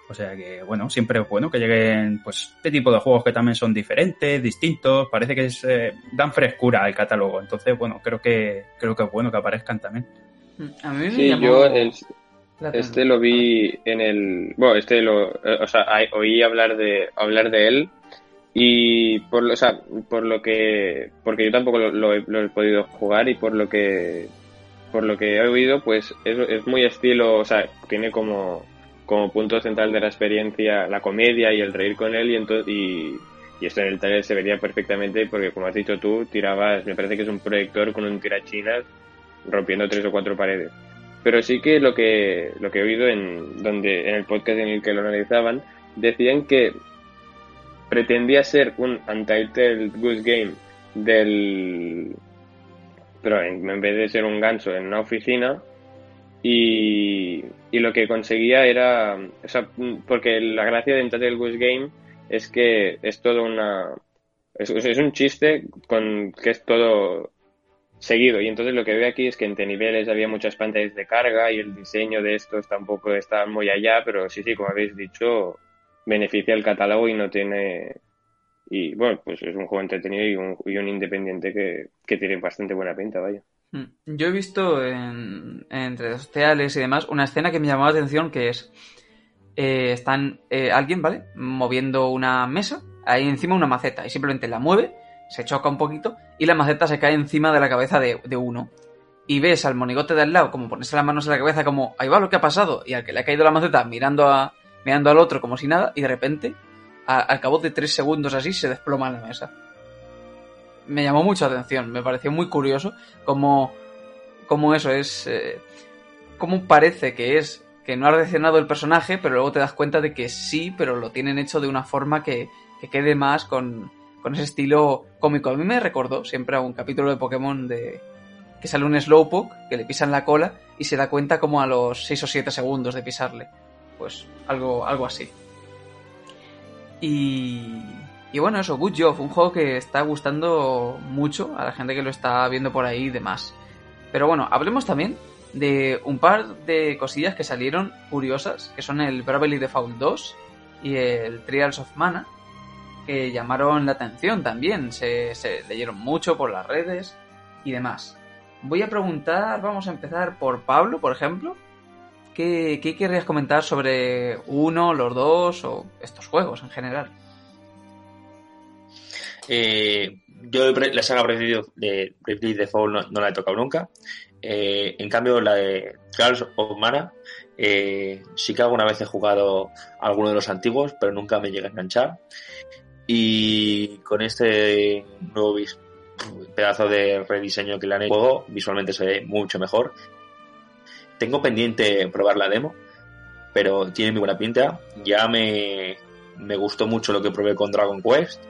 O sea que, bueno, siempre es bueno que lleguen, pues, este tipo de juegos que también son diferentes, distintos, parece que es, eh, dan frescura al catálogo. Entonces, bueno, creo que, creo que es bueno que aparezcan también. A mí me sí, yo este lo vi en el, bueno, este lo, eh, o sea, oí hablar de, hablar de él y por, o sea, por lo que, porque yo tampoco lo he podido jugar y por lo que por lo que he oído, pues es, muy estilo, o sea, tiene como, como punto central de la experiencia la comedia y el reír con él y, entonces, y, esto en el taller se vería perfectamente porque como has dicho tú, tirabas, me parece que es un proyector con un tirachinas rompiendo tres o cuatro paredes. Pero sí que lo que, lo que he oído en, donde, en el podcast en el que lo analizaban, decían que pretendía ser un Untitled Goose Game del, pero en, vez de ser un gancho en una oficina y, lo que conseguía era, o sea, porque la gracia de del Goose Game es que es todo una, es, es, un chiste con que es todo seguido. Y entonces lo que veo aquí es que entre niveles había muchas pantallas de carga y el diseño de estos tampoco está muy allá, pero sí, sí, como habéis dicho, beneficia el catálogo y no tiene y bueno, pues es un juego entretenido y un, y un independiente que, tiene bastante buena pinta, vaya. Hmm. Yo he visto en, entre los teales y demás una escena que me llamó la atención que es eh, están eh, alguien, ¿vale? Moviendo una mesa, ahí encima una maceta y simplemente la mueve, se choca un poquito y la maceta se cae encima de la cabeza de, de uno. Y ves al monigote de al lado como ponerse las manos en la cabeza como, ahí va lo que ha pasado y al que le ha caído la maceta mirando a mirando al otro como si nada y de repente al cabo de tres segundos así se desploma en la mesa. Me llamó mucha atención, me pareció muy curioso como eso es, eh, como parece que es que no ha reaccionado el personaje, pero luego te das cuenta de que sí, pero lo tienen hecho de una forma que, que quede más con, con ese estilo cómico. A mí me recordó siempre a un capítulo de Pokémon de que sale un Slowpoke, que le pisan la cola y se da cuenta como a los 6 o 7 segundos de pisarle. Pues algo, algo así. Y, y bueno, eso, Good Job, un juego que está gustando mucho a la gente que lo está viendo por ahí y demás. Pero bueno, hablemos también de un par de cosillas que salieron curiosas, que son el Bravely Default 2 y el Trials of Mana, que llamaron la atención también, se, se leyeron mucho por las redes y demás. Voy a preguntar, vamos a empezar por Pablo, por ejemplo, ¿Qué, querrías comentar sobre uno, los dos o estos juegos en general? Eh, yo la saga preferido de Bravely Default no, no la he tocado nunca. Eh, en cambio, la de Trials of Mana, eh, sí que alguna vez he jugado alguno de los antiguos, pero nunca me llega a enganchar. Y con este nuevo pedazo de rediseño que le han hecho visualmente se ve mucho mejor. Tengo pendiente probar la demo, pero tiene muy buena pinta. Ya me, me gustó mucho lo que probé con Dragon Quest.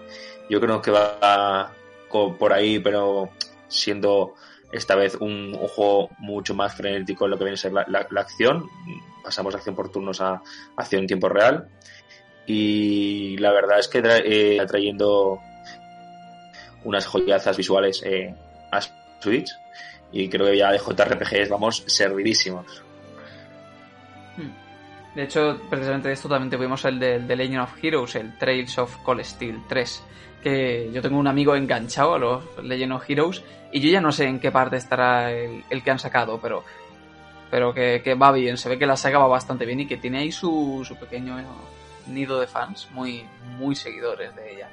Yo creo que va por ahí, pero siendo esta vez un, juego mucho más frenético en lo que viene a ser la, acción. Pasamos de acción por turnos a acción en tiempo real. Y la verdad es que eh, atrayendo unas joyazas visuales eh, a Switch. Y creo que ya de JRPGs vamos servidísimos. Hmm. De hecho, precisamente de esto también tuvimos el de, Legend of Heroes, el Trails of Cold Steel 3 que yo tengo un amigo enganchado a los Legend of Heroes y yo ya no sé en qué parte estará el, que han sacado, pero, pero que, va bien, se ve que la saga va bastante bien y que tiene ahí su, su pequeño nido de fans, muy, muy seguidores de ella.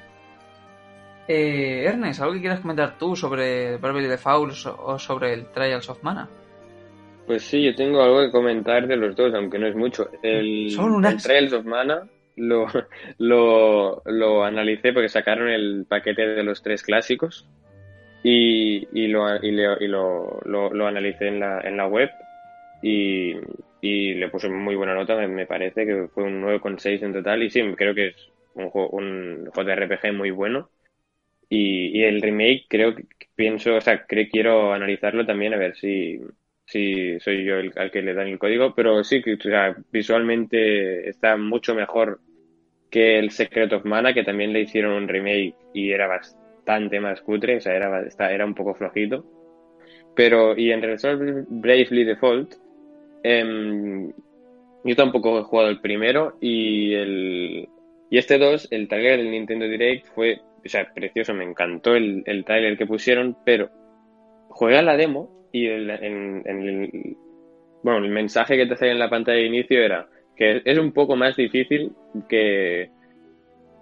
Eh, Ernest, ¿algo que quieras comentar tú sobre Bravely Default o sobre el Trials of Mana? Pues sí, yo tengo algo que comentar de los dos, aunque no es mucho. El, el Trials of Mana lo, <laughs> lo, lo analicé porque sacaron el paquete de los tres clásicos y, y, lo, y, lo, lo, analicé en la, en la web y, y le puse muy buena nota, me, parece que fue un 9,6 en total y sí, creo que es un, un JRPG muy bueno y, el remake creo que pienso, o sea, quiero analizarlo también a ver si, si soy yo el, al que le dan el código, pero sí que visualmente está mucho mejor que el Secret of Mana, que también le hicieron un remake y era bastante más cutre, o sea, era, era un poco flojito. Pero, y en relación Bravely Default, em, yo tampoco he jugado el primero y el y este 2, el trailer del Nintendo Direct fue, o sea, precioso, me encantó el, el trailer que pusieron, pero jugué a la demo y el, en, el, bueno, el mensaje que te salía en la pantalla de inicio era que es un poco más difícil que,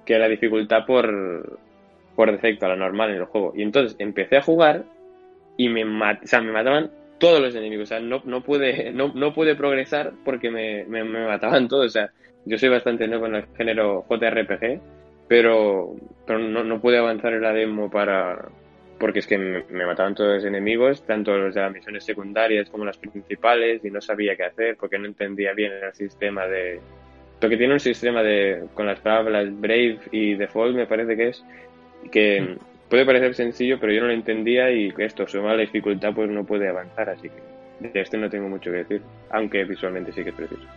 que la dificultad por, por defecto, a la normal en el juego. Y entonces empecé a jugar y me, mat, o sea, me mataban todos los enemigos. O sea, no, no, pude, no, no pude progresar porque me, me, me, mataban todos. O sea, yo soy bastante nuevo en el género JRPG, pero, pero no, no pude avanzar en la demo para, porque es que me, mataban todos los enemigos, tanto los de las misiones secundarias como las principales, y no sabía qué hacer porque no entendía bien el sistema de... Porque tiene un sistema de, con las palabras Brave y Default, me parece que es, que mm. puede parecer sencillo, pero yo no lo entendía y esto, suma la dificultad, pues no puede avanzar, así que de este no tengo mucho que decir, aunque visualmente sí que es preciso.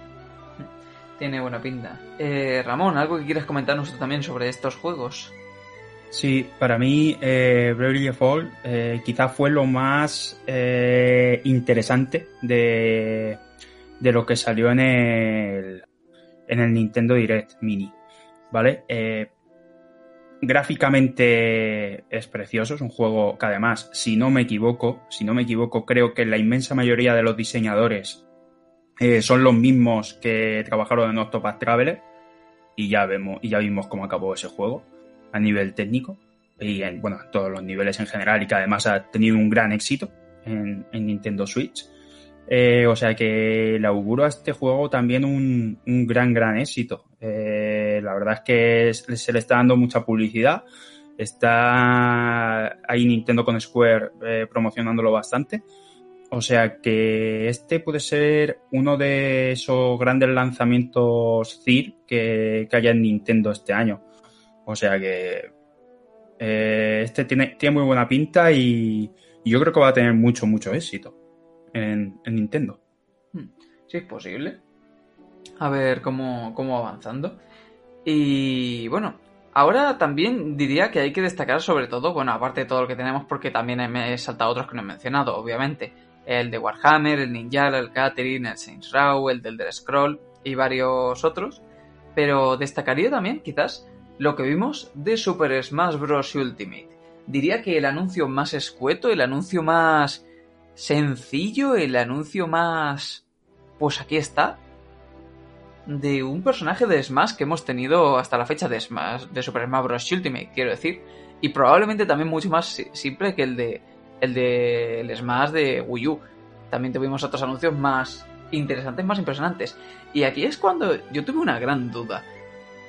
Tiene buena pinta. Eh, Ramón, ¿algo que quieras comentarnos también sobre estos juegos? Sí, para mí eh, Bravely Default eh, quizás fue lo más eh, interesante de, de, lo que salió en el, en el Nintendo Direct Mini, ¿vale? Eh, gráficamente es precioso, es un juego que además, si no me equivoco, si no me equivoco, creo que la inmensa mayoría de los diseñadores eh, son los mismos que trabajaron en Octopath Traveler y ya vemos y ya vimos cómo acabó ese juego a nivel técnico y en, bueno, todos los niveles en general y que además ha tenido un gran éxito en, Nintendo Switch. Eh, o sea que le auguro a este juego también un, un gran, gran éxito. Eh, la verdad es que se le está dando mucha publicidad. Está ahí Nintendo con Square promocionándolo bastante. O sea que este puede ser uno de esos grandes lanzamientos CIR que, que haya en Nintendo este año. O sea que eh, este tiene, tiene muy buena pinta y, yo creo que va a tener mucho, mucho éxito en, Nintendo. Hmm. Sí, es posible. A ver cómo, cómo avanzando. Y bueno, ahora también diría que hay que destacar sobre todo, bueno, aparte de todo lo que tenemos, porque también he saltado otros que no he mencionado, obviamente. El de Warhammer, el Ninja, el Catherine, el Saints Row, el del Scroll y varios otros. Pero destacaría también, quizás, lo que vimos de Super Smash Bros. Ultimate. Diría que el anuncio más escueto, el anuncio más sencillo, el anuncio más... Pues aquí está. De un personaje de Smash que hemos tenido hasta la fecha de Smash, de Super Smash Bros. Ultimate, quiero decir. y probablemente también mucho más simple que el de el de el Smash de Wii U. También tuvimos otros anuncios más interesantes, más impresionantes. Y aquí es cuando yo tuve una gran duda.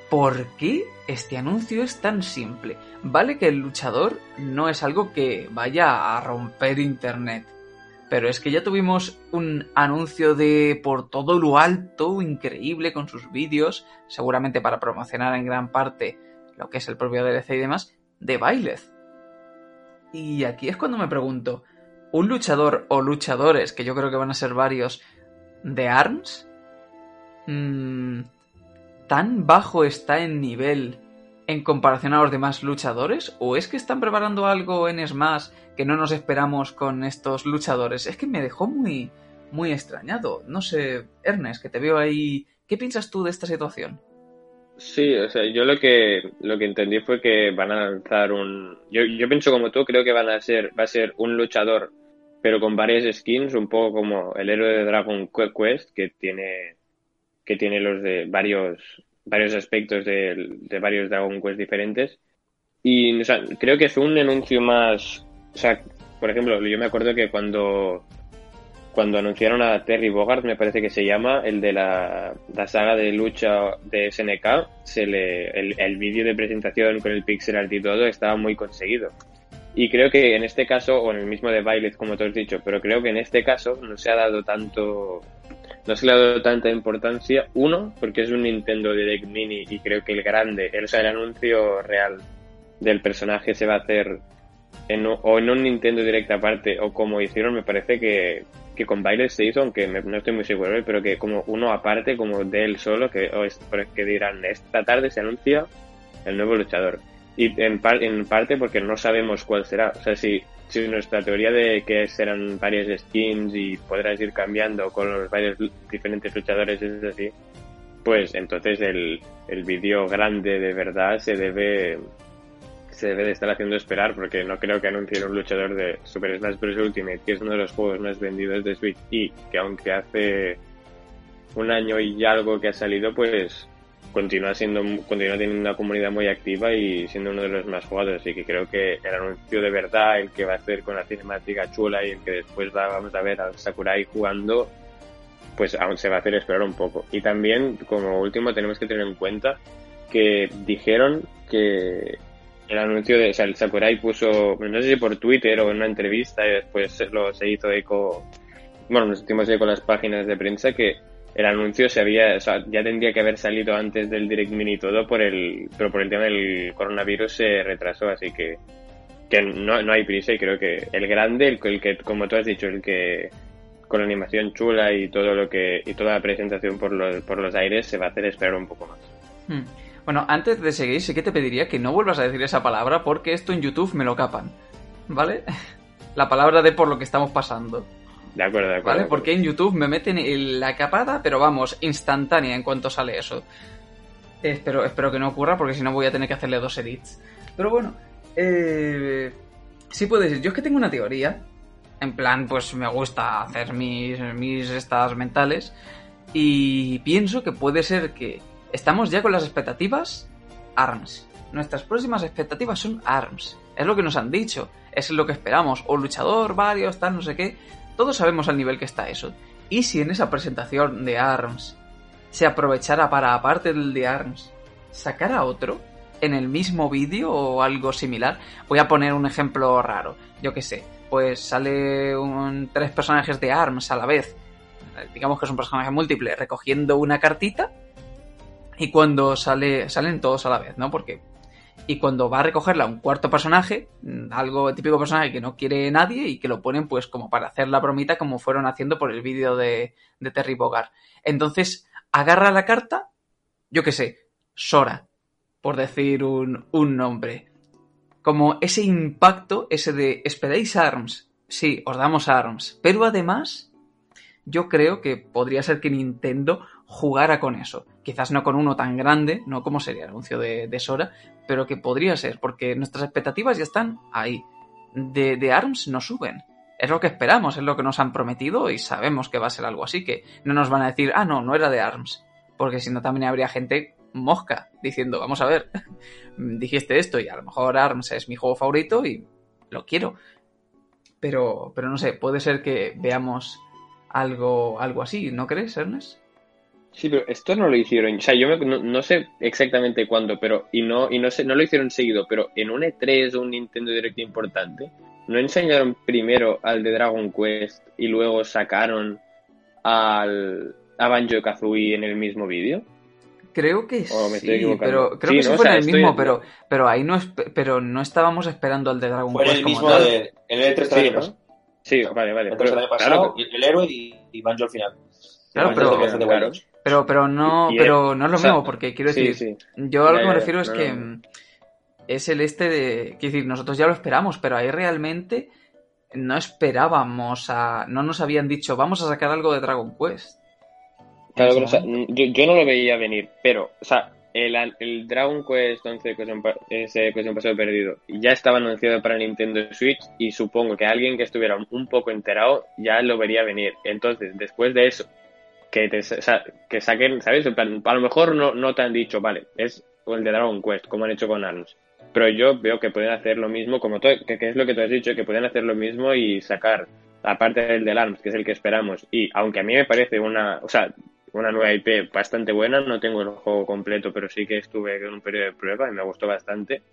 ¿Por qué este anuncio es tan simple? Vale que el luchador no es algo que vaya a romper internet, pero es que ya tuvimos un anuncio de por todo lo alto, increíble con sus vídeos, seguramente para promocionar en gran parte lo que es el propio DLC y demás, de Bailez. Y aquí es cuando me pregunto, ¿un luchador o luchadores, que yo creo que van a ser varios, de ARMS? Mm, ¿Tan bajo está en nivel en comparación a los demás luchadores? ¿O es que están preparando algo en Smash que no nos esperamos con estos luchadores? Es que me dejó muy, muy extrañado. No sé, Ernest, que te veo ahí. ¿Qué piensas tú de esta situación? Sí, o sea, yo lo que lo que entendí fue que van a lanzar un. Yo, yo pienso como tú, creo que van a ser va a ser un luchador, pero con varias skins, un poco como el héroe de Dragon Quest que tiene que tiene los de varios varios aspectos de, de varios Dragon Quest diferentes. Y o sea, creo que es un anuncio más. O sea, por ejemplo, yo me acuerdo que cuando cuando anunciaron a Terry Bogard, me parece que se llama, el de la, saga de lucha de SNK, se le, el, vídeo de presentación con el pixel art y todo estaba muy conseguido. Y creo que en este caso, o en el mismo de Violet, como tú has dicho, pero creo que en este caso no se ha dado tanto, no se le ha dado tanta importancia. Uno, porque es un Nintendo Direct Mini y creo que el grande, el, o sea, el anuncio real del personaje se va a hacer en, o en un Nintendo Direct aparte, o como hicieron, me parece que, que con Bailes se hizo, aunque no estoy muy seguro, pero que como uno aparte, como de él solo, que, o es, que dirán, esta tarde se anuncia el nuevo luchador. Y en, en parte porque no sabemos cuál será. O sea, si, si nuestra teoría de que serán varias skins y podrás ir cambiando con los varios diferentes luchadores es así, pues entonces el, el vídeo grande de verdad se debe se debe de estar haciendo esperar porque no creo que anuncien un luchador de Super Smash Bros. Ultimate, que es uno de los juegos más vendidos de Switch y que aunque hace un año y algo que ha salido, pues continúa siendo continúa teniendo una comunidad muy activa y siendo uno de los más jugados así que creo que el anuncio de verdad el que va a hacer con la cinemática chula y el que después vamos a ver al Sakurai jugando pues aún se va a hacer esperar un poco y también como último tenemos que tener en cuenta que dijeron que el anuncio de, o sea, el Sakurai puso, no sé si por Twitter o en una entrevista y después lo, se hizo eco, bueno, nos hicimos eco las páginas de prensa que el anuncio se había, o sea, ya tendría que haber salido antes del Direct Mini todo por el, pero por el tema del coronavirus se retrasó, así que, que no, no hay prisa y creo que el grande, el, el que, como tú has dicho, el que con la animación chula y todo lo que, y toda la presentación por los, por los aires se va a hacer esperar un poco más. Hmm. Bueno, antes de seguir, sí que te pediría que no vuelvas a decir esa palabra porque esto en YouTube me lo capan. ¿Vale? <laughs> La palabra de por lo que estamos pasando. De acuerdo, de acuerdo. ¿Vale? Porque en YouTube me meten la capada, pero vamos, instantánea en cuanto sale eso. Espero, espero que no ocurra porque si no voy a tener que hacerle dos edits. Pero bueno, eh, sí puedes ir. Yo es que tengo una teoría. En plan, pues me gusta hacer mis, mis estas mentales. Y pienso que puede ser que Estamos ya con las expectativas ARMS. Nuestras próximas expectativas son ARMS. Es lo que nos han dicho. Es lo que esperamos. O luchador, varios, tal, no sé qué. Todos sabemos al nivel que está eso. Y si en esa presentación de ARMS se aprovechara para, aparte del de ARMS, sacar a otro en el mismo vídeo o algo similar. Voy a poner un ejemplo raro. Yo qué sé. Pues sale tres personajes de ARMS a la vez. Digamos que es un personaje múltiple recogiendo una cartita y cuando sale, salen todos a la vez, ¿no? Porque. Y cuando va a recogerla un cuarto personaje, mm, algo típico personaje que no quiere nadie y que lo ponen pues como para hacer la bromita como fueron haciendo por el vídeo de, de Terry Bogard. Entonces, agarra la carta, yo qué sé, Sora, por decir un, un nombre. Como ese impacto, ese de, ¿esperáis ARMS? Sí, os damos ARMS. Pero además, yo creo que podría ser que Nintendo jugara con eso. Quizás no con uno tan grande, no como sería el anuncio de, Sora, pero que podría ser, porque nuestras expectativas ya están ahí. De, de ARMS no suben. Es lo que esperamos, es lo que nos han prometido y sabemos que va a ser algo así, que no nos van a decir, ah, no, no era de ARMS. Porque si no, también habría gente mosca, diciendo, vamos a ver, <laughs> dijiste esto y a lo mejor ARMS es mi juego favorito y lo quiero. Pero, pero no sé, puede ser que veamos algo, algo así, ¿no crees, Ernest? Sí, pero esto no lo hicieron. O sea, yo no, sé exactamente cuándo, pero y no y no sé, no lo hicieron seguido, pero en un E3 o un Nintendo Direct importante, no enseñaron primero al de Dragon Quest y luego sacaron al a Banjo Kazooie en el mismo vídeo. Creo que sí, pero creo que sí fue en el mismo, pero pero ahí no pero no estábamos esperando al de Dragon Quest. Fue el mismo de, en el E3 sí, ¿no? sí, vale, vale. El, pero, pasado, el héroe y, y Banjo al final. Claro, pero, pero, pero no, pero no es lo mismo, porque quiero decir, yo a lo que me refiero es que es el este de, quiero decir, nosotros ya lo esperamos, pero ahí realmente no esperábamos a, no nos habían dicho, vamos a sacar algo de Dragon Quest. Claro, o sea, yo, no lo veía venir, pero, o sea, el, el Dragon Quest 11 ese que pasado perdido ya estaba anunciado para Nintendo Switch y supongo que alguien que estuviera un poco enterado ya lo vería venir. Entonces, después de eso, que, te, que saquen, ¿sabes? a lo mejor no, no te han dicho, vale, es el de Dragon Quest, como han hecho con ARMS. Pero yo veo que pueden hacer lo mismo, como que, es lo que tú has dicho, que pueden hacer lo mismo y sacar, aparte del de ARMS, que es el que esperamos. Y aunque a mí me parece una, o sea, una nueva IP bastante buena, no tengo el juego completo, pero sí que estuve en un periodo de prueba y me gustó bastante.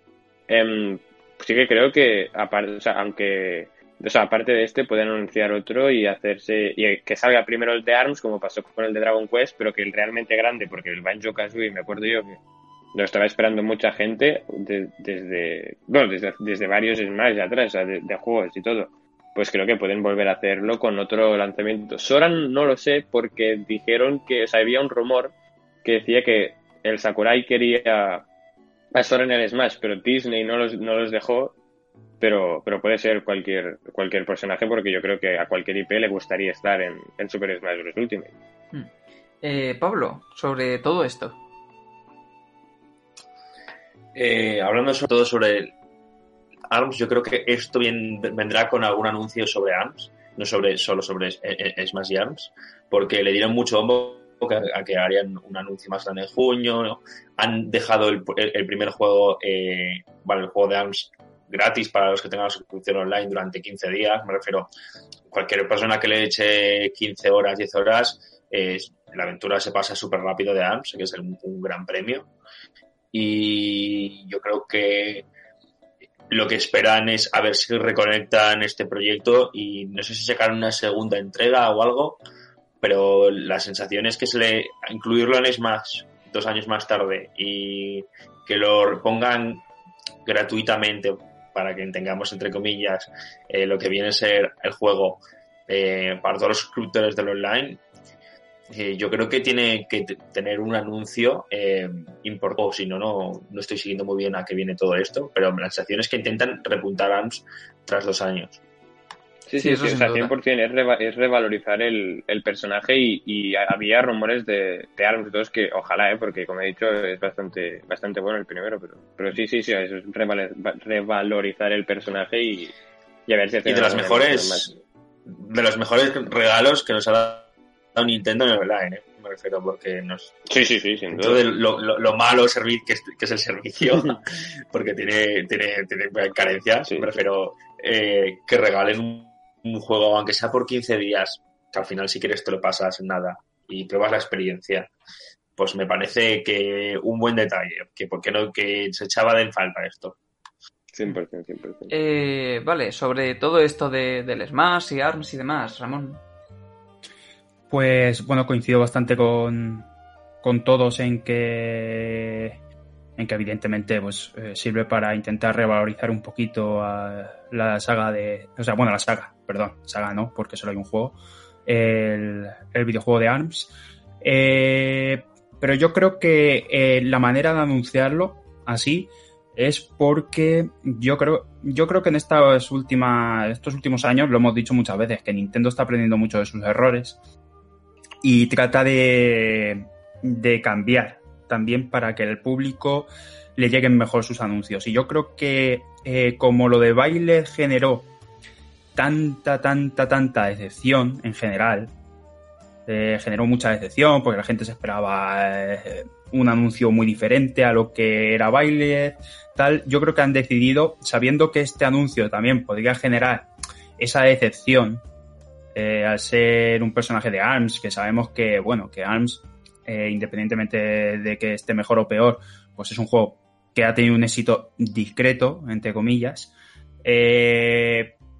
Em, sí que creo que, aparte, o sea, aunque o sea, aparte de este, pueden anunciar otro y hacerse. y que salga primero el de ARMS, como pasó con el de Dragon Quest, pero que el realmente grande, porque el Banjo Kazooie, me acuerdo yo que lo estaba esperando mucha gente desde. Bueno, desde, desde varios Smash atrás, o sea, de, juegos y todo. Pues creo que pueden volver a hacerlo con otro lanzamiento. Soran no lo sé, porque dijeron que. O sea, había un rumor que decía que el Sakurai quería a Sora en el Smash, pero Disney no los, no los dejó pero, pero puede ser cualquier, cualquier personaje porque yo creo que a cualquier IP le gustaría estar en, Super Smash Bros. Ultimate. Hmm. Eh, Pablo, sobre todo esto. Eh, hablando sobre todo sobre ARMS, yo creo que esto bien, vendrá con algún anuncio sobre ARMS, no sobre, solo sobre Smash y ARMS, porque le dieron mucho bombo a que harían un anuncio más grande en junio. Han dejado el, primer juego, eh, el juego de ARMS gratis para los que tengan la suscripción online durante 15 días. Me refiero, cualquier persona que le eche 15 horas, 10 horas, la aventura se pasa súper rápido de ARMS, que es un gran premio. Y yo creo que lo que esperan es a ver si reconectan este proyecto y no sé si sacar una segunda entrega o algo, pero la sensación es que se le incluirlo en Smash dos años más tarde y que lo pongan gratuitamente para que tengamos, entre comillas, eh, lo que viene a ser el juego eh, para todos los suscriptores del online, eh, yo creo que tiene que tener un anuncio importante, si no, no estoy siguiendo muy bien a qué viene todo esto, pero la sensación es que intentan repuntar ARMS tras dos años. Sí, sí, sí, o sea, 100% es, revalorizar el, personaje y, había rumores de, de ARMS 2 que ojalá, ¿eh? porque como he dicho es bastante bastante bueno el primero, pero, pero sí, sí, sí, es revalorizar el personaje y, a ver si hace Y de las mejores, de los mejores regalos que nos ha dado Nintendo en el online, ¿eh? me refiero, porque nos... Sí, sí, sí, sin duda. Lo, lo, malo que es, que es el servicio, <laughs> porque tiene, tiene, tiene carencias, me refiero, eh, que regalen un un juego, aunque sea por 15 días, que al final si quieres te lo pasas en nada y pruebas la experiencia, pues me parece que un buen detalle, que porque no, que se echaba de falta esto. 100%, 100%. Eh, vale, sobre todo esto de, del Smash y ARMS y demás, Ramón. Pues bueno, coincido bastante con, con todos en que en que evidentemente pues eh, sirve para intentar revalorizar un poquito la saga de o sea bueno la saga perdón saga no porque solo hay un juego el, videojuego de ARMS. Eh, pero yo creo que eh, la manera de anunciarlo así es porque yo creo yo creo que en estas últimas estos últimos años lo hemos dicho muchas veces que Nintendo está aprendiendo mucho de sus errores y trata de de cambiar también para que el público le lleguen mejor sus anuncios. Y yo creo que eh, como lo de baile generó tanta, tanta, tanta decepción en general, eh, generó mucha decepción porque la gente se esperaba eh, un anuncio muy diferente a lo que era baile, tal. Yo creo que han decidido, sabiendo que este anuncio también podría generar esa decepción al ser un personaje de ARMS, que sabemos que, bueno, que ARMS, independientemente de que esté mejor o peor, pues es un juego que ha tenido un éxito discreto, entre comillas,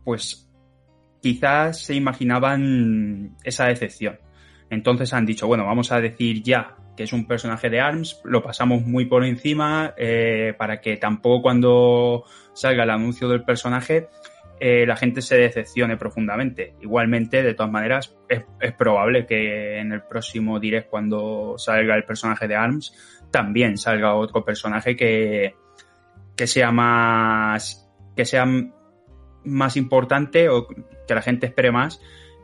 pues quizás se imaginaban esa decepción. Entonces han dicho, bueno, vamos a decir ya que es un personaje de ARMS, lo pasamos muy por encima eh, para que tampoco cuando salga el anuncio del personaje eh, la gente se decepcione profundamente. Igualmente, de todas maneras, es, probable que en el próximo direct cuando salga el personaje de ARMS también salga otro personaje que, que sea más que sea más importante o que la gente espere más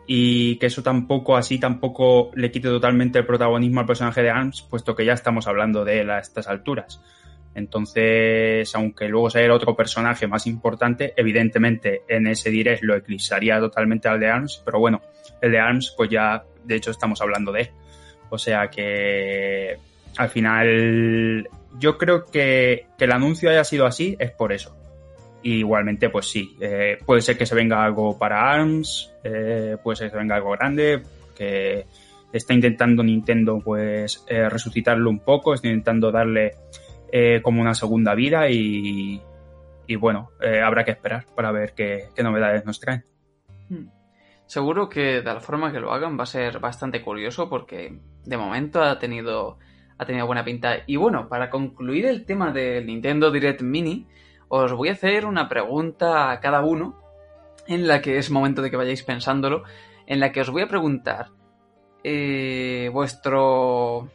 y que eso tampoco así tampoco le quite totalmente el protagonismo al personaje de Arms, puesto que ya estamos hablando de él a estas alturas. Entonces, aunque luego sea otro personaje más importante, evidentemente en ese direct lo eclipsaría totalmente al de Arms, pero bueno, el de Arms, pues ya de hecho estamos hablando de él. O sea que al final yo creo que, que el anuncio haya sido así es por eso igualmente, pues sí, eh, puede ser que se venga algo para ARMS, eh, puede ser que se venga algo grande, que está intentando Nintendo pues eh, resucitarlo un poco, está intentando darle como una segunda vida y, y bueno, habrá que esperar para ver qué, qué novedades nos traen. Hmm. Seguro que de la forma que lo hagan va a ser bastante curioso porque de momento ha tenido, ha tenido buena pinta. Y bueno, para concluir el tema del Nintendo Direct Mini, os voy a hacer una pregunta a cada uno, en la que es momento de que vayáis pensándolo, en la que os voy a preguntar eh, vuestro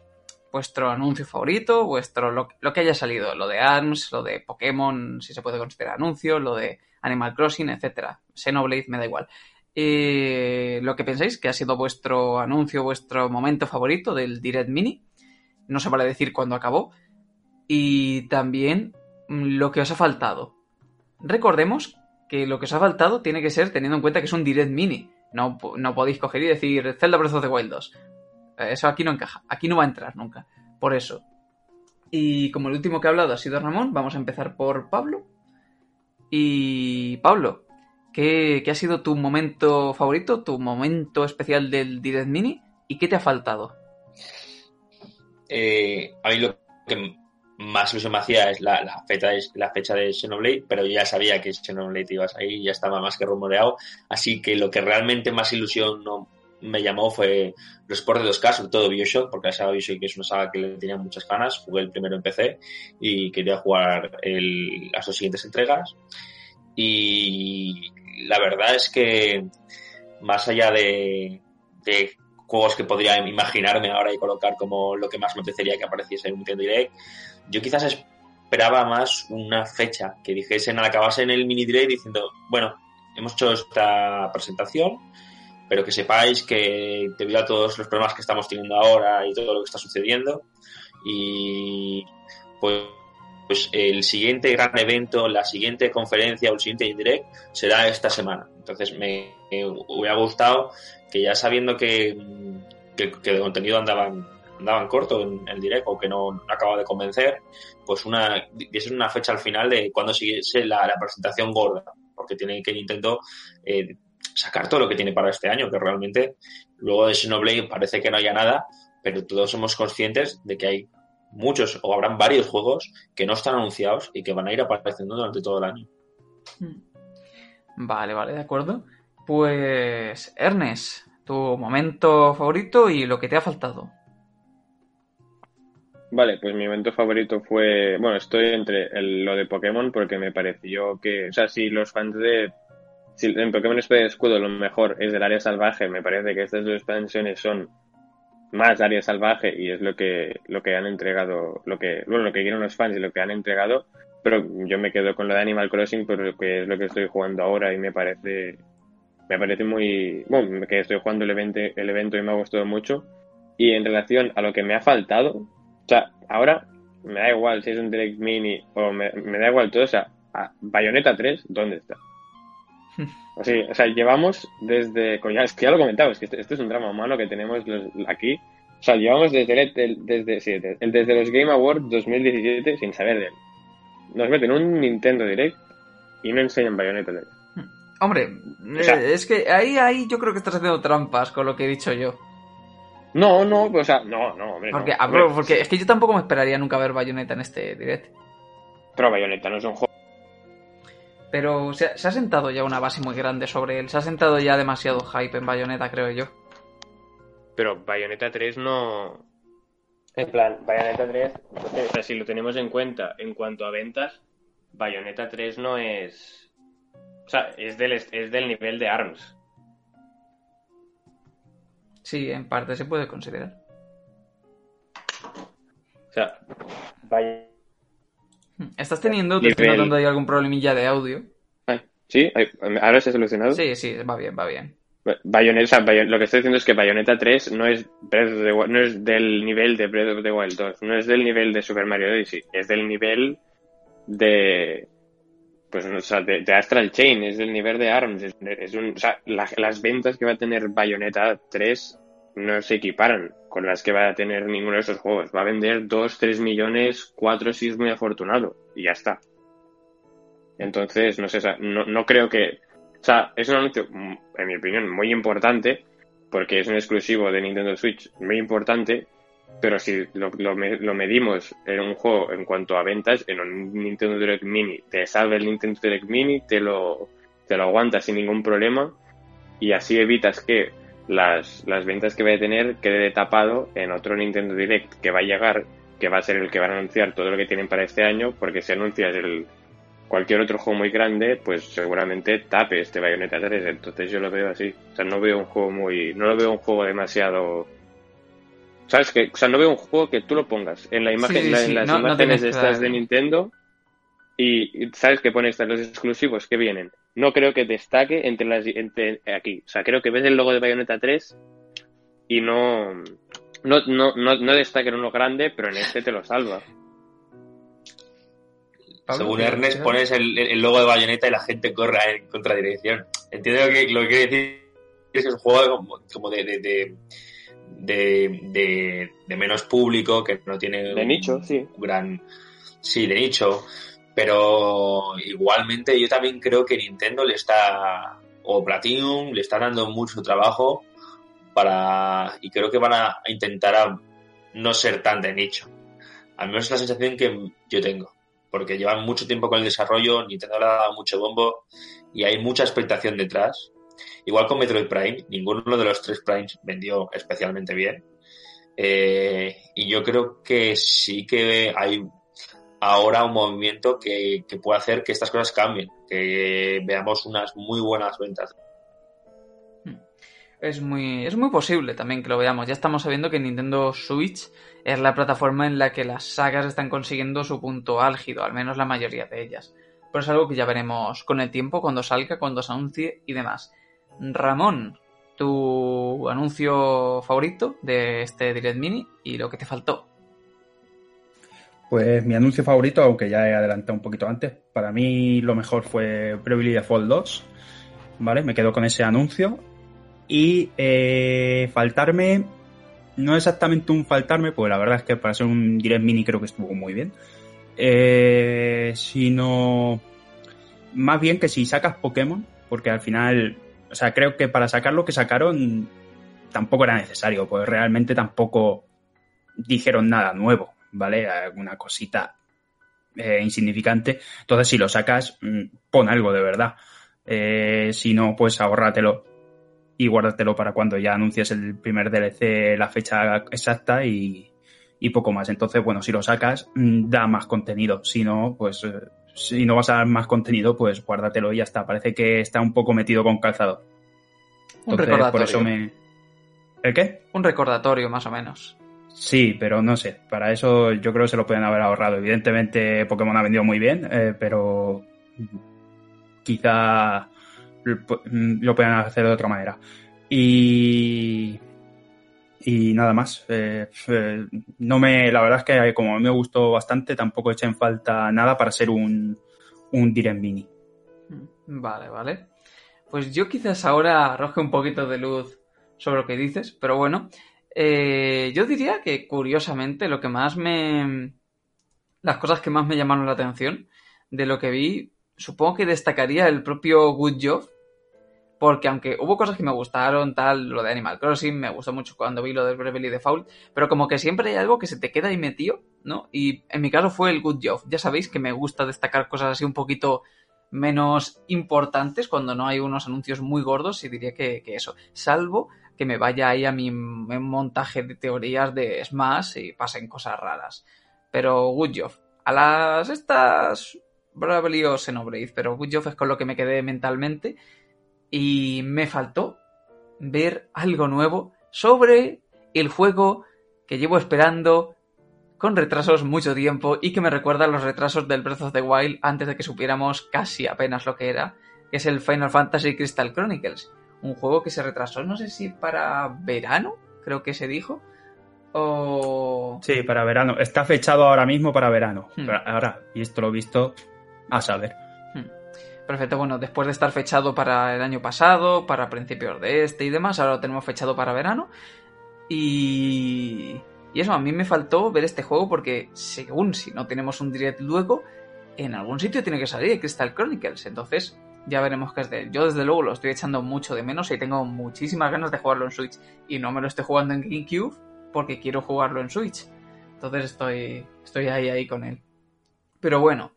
vuestro anuncio favorito, vuestro lo, que haya salido, lo de ARMS, lo de Pokémon, si se puede considerar anuncio, lo de Animal Crossing, etcétera. Xenoblade, me da igual. Lo que pensáis que ha sido vuestro anuncio, vuestro momento favorito del Direct Mini. No se vale decir cuándo acabó. Y también Mm, lo que os ha faltado. Recordemos que lo que os ha faltado tiene que ser teniendo en cuenta que es un Direct Mini. No, no podéis coger y decir Zelda Breath of the Wild 2. Eh, eso aquí no encaja. Aquí no va a entrar nunca. Por eso. Y como el último que ha hablado ha sido Ramón, vamos a empezar por Pablo. Y Pablo, ¿qué, qué ha sido tu momento favorito, tu momento especial del Direct Mini? ¿Y qué te ha faltado? Eh, a mí lo que más ilusión me hacía es la, fecha, la fecha de Xenoblade, pero ya sabía que Xenoblade iba a salir, ya estaba más que rumoreado, así que lo que realmente más ilusión no me llamó fue los sports de 2K, sobre todo Bioshock, porque la saga Bioshock es una saga que le tenía muchas ganas, jugué el primero en PC y quería jugar las dos siguientes entregas. Y la verdad es que más allá de, de juegos que podría imaginarme ahora y colocar como lo que más me apetecería que apareciese en un Nintendo Direct, yo quizás esperaba más una fecha que dijesen al acabarse en el mini direct diciendo, bueno, hemos hecho esta presentación, pero que sepáis que debido a todos los problemas que estamos teniendo ahora y todo lo que está sucediendo, y pues, pues el siguiente gran evento, la siguiente conferencia o el siguiente direct será esta semana. Entonces me, hubiera gustado que ya sabiendo que, que, que contenido andaban andaban corto en el directo o que no, acaba de convencer, pues una, es una fecha al final de cuando siguiese la, presentación gorda, porque tiene que Nintendo eh, sacar todo lo que tiene para este año, que realmente luego de Xenoblade parece que no haya nada, pero todos somos conscientes de que hay muchos o habrán varios juegos que no están anunciados y que van a ir apareciendo durante todo el año. Hmm. Vale, vale, de acuerdo. Pues, Ernest, tu momento favorito y lo que te ha faltado. Vale, pues mi evento favorito fue, bueno, estoy entre lo de Pokémon porque me pareció que, o sea, si los fans de, si en Pokémon Espada Escudo lo mejor es del área salvaje, me parece que estas dos expansiones son más área salvaje y es lo que, lo que han entregado, lo que, bueno, lo que quieren los fans y lo que han entregado, pero yo me quedo con lo de Animal Crossing porque es lo que estoy jugando ahora y me parece, me parece muy, bueno, que estoy jugando el evento, el evento y me ha gustado mucho. Y en relación a lo que me ha faltado, o sea, ahora me da igual si es un Direct Mini o me, da igual todo. O sea, Bayonetta 3, ¿dónde está? O sea, o sea, llevamos desde. Es que ya lo comentaba, es que esto, esto es un drama humano que tenemos los- aquí. O sea, llevamos desde, el, el- desde, sí, de- el- desde los Game Awards 2017 sin saber de él. Nos meten un Nintendo Direct y no enseñan Bayonetta 3. Hombre, O sea- eh, es que ahí, ahí yo creo que estás haciendo trampas con lo que he dicho yo. No, no, o sea, no, no, hombre. Porque, no, ah, hombre. porque es que yo tampoco me esperaría nunca ver Bayonetta en este direct. Pero Bayonetta no es un juego. Pero se, se ha sentado ya una base muy grande sobre él. Se ha sentado ya demasiado hype en Bayonetta, creo yo. Pero Bayonetta 3 no. En plan, Bayonetta 3, o sea, si lo tenemos en cuenta en cuanto a ventas, Bayonetta 3 no es. O sea, es del, es del nivel de ARMS. Sí, en parte se puede considerar. O sea, Bay- ¿Estás teniendo, te estoy notando ahí algún problemilla de audio? Ay, ¿Sí? ¿Ahora se ha solucionado? Sí, sí, va bien, va bien. Bayonetta, o sea, Bayo- lo que estoy diciendo es que Bayonetta 3 no es, Breath of the Wild- no es del nivel de Breath of the Wild 2, no es del nivel de Super Mario Odyssey, es del nivel de pues o sea, de, de Astral Chain, es del nivel de ARMS, es, es un, o sea, la- las ventas que va a tener Bayonetta 3 no se equiparan con las que va a tener ninguno de esos juegos. Va a vender 2, 3 millones, 4 si es muy afortunado y ya está. Entonces, no sé, no, no creo que o sea, es un anuncio, mm, en mi opinión, muy importante, porque es un exclusivo de Nintendo Switch muy importante, pero si lo, lo medimos en un juego en cuanto a ventas, en un Nintendo Direct Mini, te salve el Nintendo Direct Mini, te lo, te lo aguantas sin ningún problema, y así evitas que las, las ventas que vaya a tener quede tapado en otro Nintendo Direct que va a llegar, que va a ser el que van a anunciar todo lo que tienen para este año, porque si anuncias el, cualquier otro juego muy grande, pues seguramente tape este Bayonetta 3. Entonces yo lo veo así. O sea, no veo un juego muy. No lo veo un juego demasiado. ¿Sabes? Que, o sea, no veo un juego que tú lo pongas en la imagen, Sí, la- sí, en las no- no imágenes tienes estas de Nintendo y, y sabes que pone estas los exclusivos que vienen. No creo que destaque entre las entre aquí. O sea, creo que ves el logo de Bayonetta 3 y no no, no, no, no destaca en uno grande, pero en este te lo salva. Según ¿qué Ernest, pones el, el logo de Bayonetta y la gente corre en contradirección. Entiendo que lo que quiere decir es que es un juego como, como de, de, de, de, de- de menos público, que no tiene De un nicho, sí. gran... Sí, de nicho. Pero igualmente yo también creo que Nintendo le está... O Platinum le está dando mucho trabajo para... Y creo que van a intentar no ser tan de nicho. Al menos es la sensación que yo tengo porque llevan mucho tiempo con el desarrollo, Nintendo le ha dado mucho bombo y hay mucha expectación detrás. Igual con Metroid Prime, ninguno de los tres Primes vendió especialmente bien. Eh, y yo creo que sí que hay ahora un movimiento que, que puede hacer que estas cosas cambien, que veamos unas muy buenas ventas. Es muy, es muy posible también que lo veamos. Ya estamos sabiendo que Nintendo Switch es la plataforma en la que las sagas están consiguiendo su punto álgido, al menos la mayoría de ellas. Pero es algo que ya veremos con el tiempo, cuando salga, cuando se anuncie y demás. Ramón, tu anuncio favorito de este Direct Mini y lo que te faltó. Pues mi anuncio favorito, aunque ya he adelantado un poquito antes, para mí lo mejor fue Bravely Default 2. ¿Vale? Me quedo con ese anuncio. Y eh, faltarme, no exactamente un faltarme, pues la verdad es que para ser un Direct Mini creo que estuvo muy bien. Eh, sino más bien que si sacas Pokémon, porque al final, o sea, creo que para sacar lo que sacaron tampoco era necesario, pues realmente tampoco dijeron nada nuevo, ¿vale? Alguna cosita eh, insignificante. Entonces, si lo sacas, mm, pon algo de verdad. Eh, si no, pues ahórratelo y guárdatelo para cuando ya anuncies el primer DLC, la fecha exacta y, y poco más. Entonces, bueno, si lo sacas, mm, da más contenido. Si no, pues eh, si no vas a dar más contenido, pues guárdatelo y ya está. Parece que está un poco metido con calzado. Un Entonces, recordatorio. por eso me... ¿El qué? Un recordatorio, más o menos. Sí, pero no sé. Para eso yo creo que se lo pueden haber ahorrado. Evidentemente Pokémon ha vendido muy bien, eh, pero quizá lo puedan hacer de otra manera. Y y nada más. Eh, eh, no me, la verdad es que como me gustó bastante, tampoco eché en falta nada para ser un, un Direct Mini. Vale, vale. Pues yo quizás ahora arroje un poquito de luz sobre lo que dices, pero bueno, eh, yo diría que curiosamente lo que más me... Las cosas que más me llamaron la atención de lo que vi, supongo que destacaría el propio Good Job, porque aunque hubo cosas que me gustaron, tal, lo de Animal Crossing, me gustó mucho cuando vi lo de Bravely Default, pero como que siempre hay algo que se te queda ahí metido, ¿no? Y en mi caso fue el Good Job. Ya sabéis que me gusta destacar cosas así un poquito menos importantes cuando no hay unos anuncios muy gordos y diría que, eso, salvo que me vaya ahí a mi montaje de teorías de Smash y pasen cosas raras. Pero Good. A las estas Bravely o pero Good es con lo que me quedé mentalmente y me faltó ver algo nuevo sobre el juego que llevo esperando con retrasos mucho tiempo y que me recuerda a los retrasos del Breath of the Wild antes de que supiéramos casi apenas lo que era, que es el Final Fantasy Crystal Chronicles, un juego que se retrasó no sé si para verano, creo que se dijo, o... Sí, para verano. Está fechado ahora mismo para verano. Hmm. Ahora, y esto lo he visto, a saber. Perfecto, bueno, después de estar fechado para el año pasado, para principios de este y demás, ahora lo tenemos fechado para verano. Y... Y eso, a mí me faltó ver este juego porque, según si no tenemos un direct luego, en algún sitio tiene que salir Crystal Chronicles. Entonces, ya veremos qué es de él. Yo, desde luego, lo estoy echando mucho de menos y tengo muchísimas ganas de jugarlo en Switch. Y no me lo estoy jugando en GameCube porque quiero jugarlo en Switch. Entonces, estoy, estoy ahí, ahí con él. Pero bueno,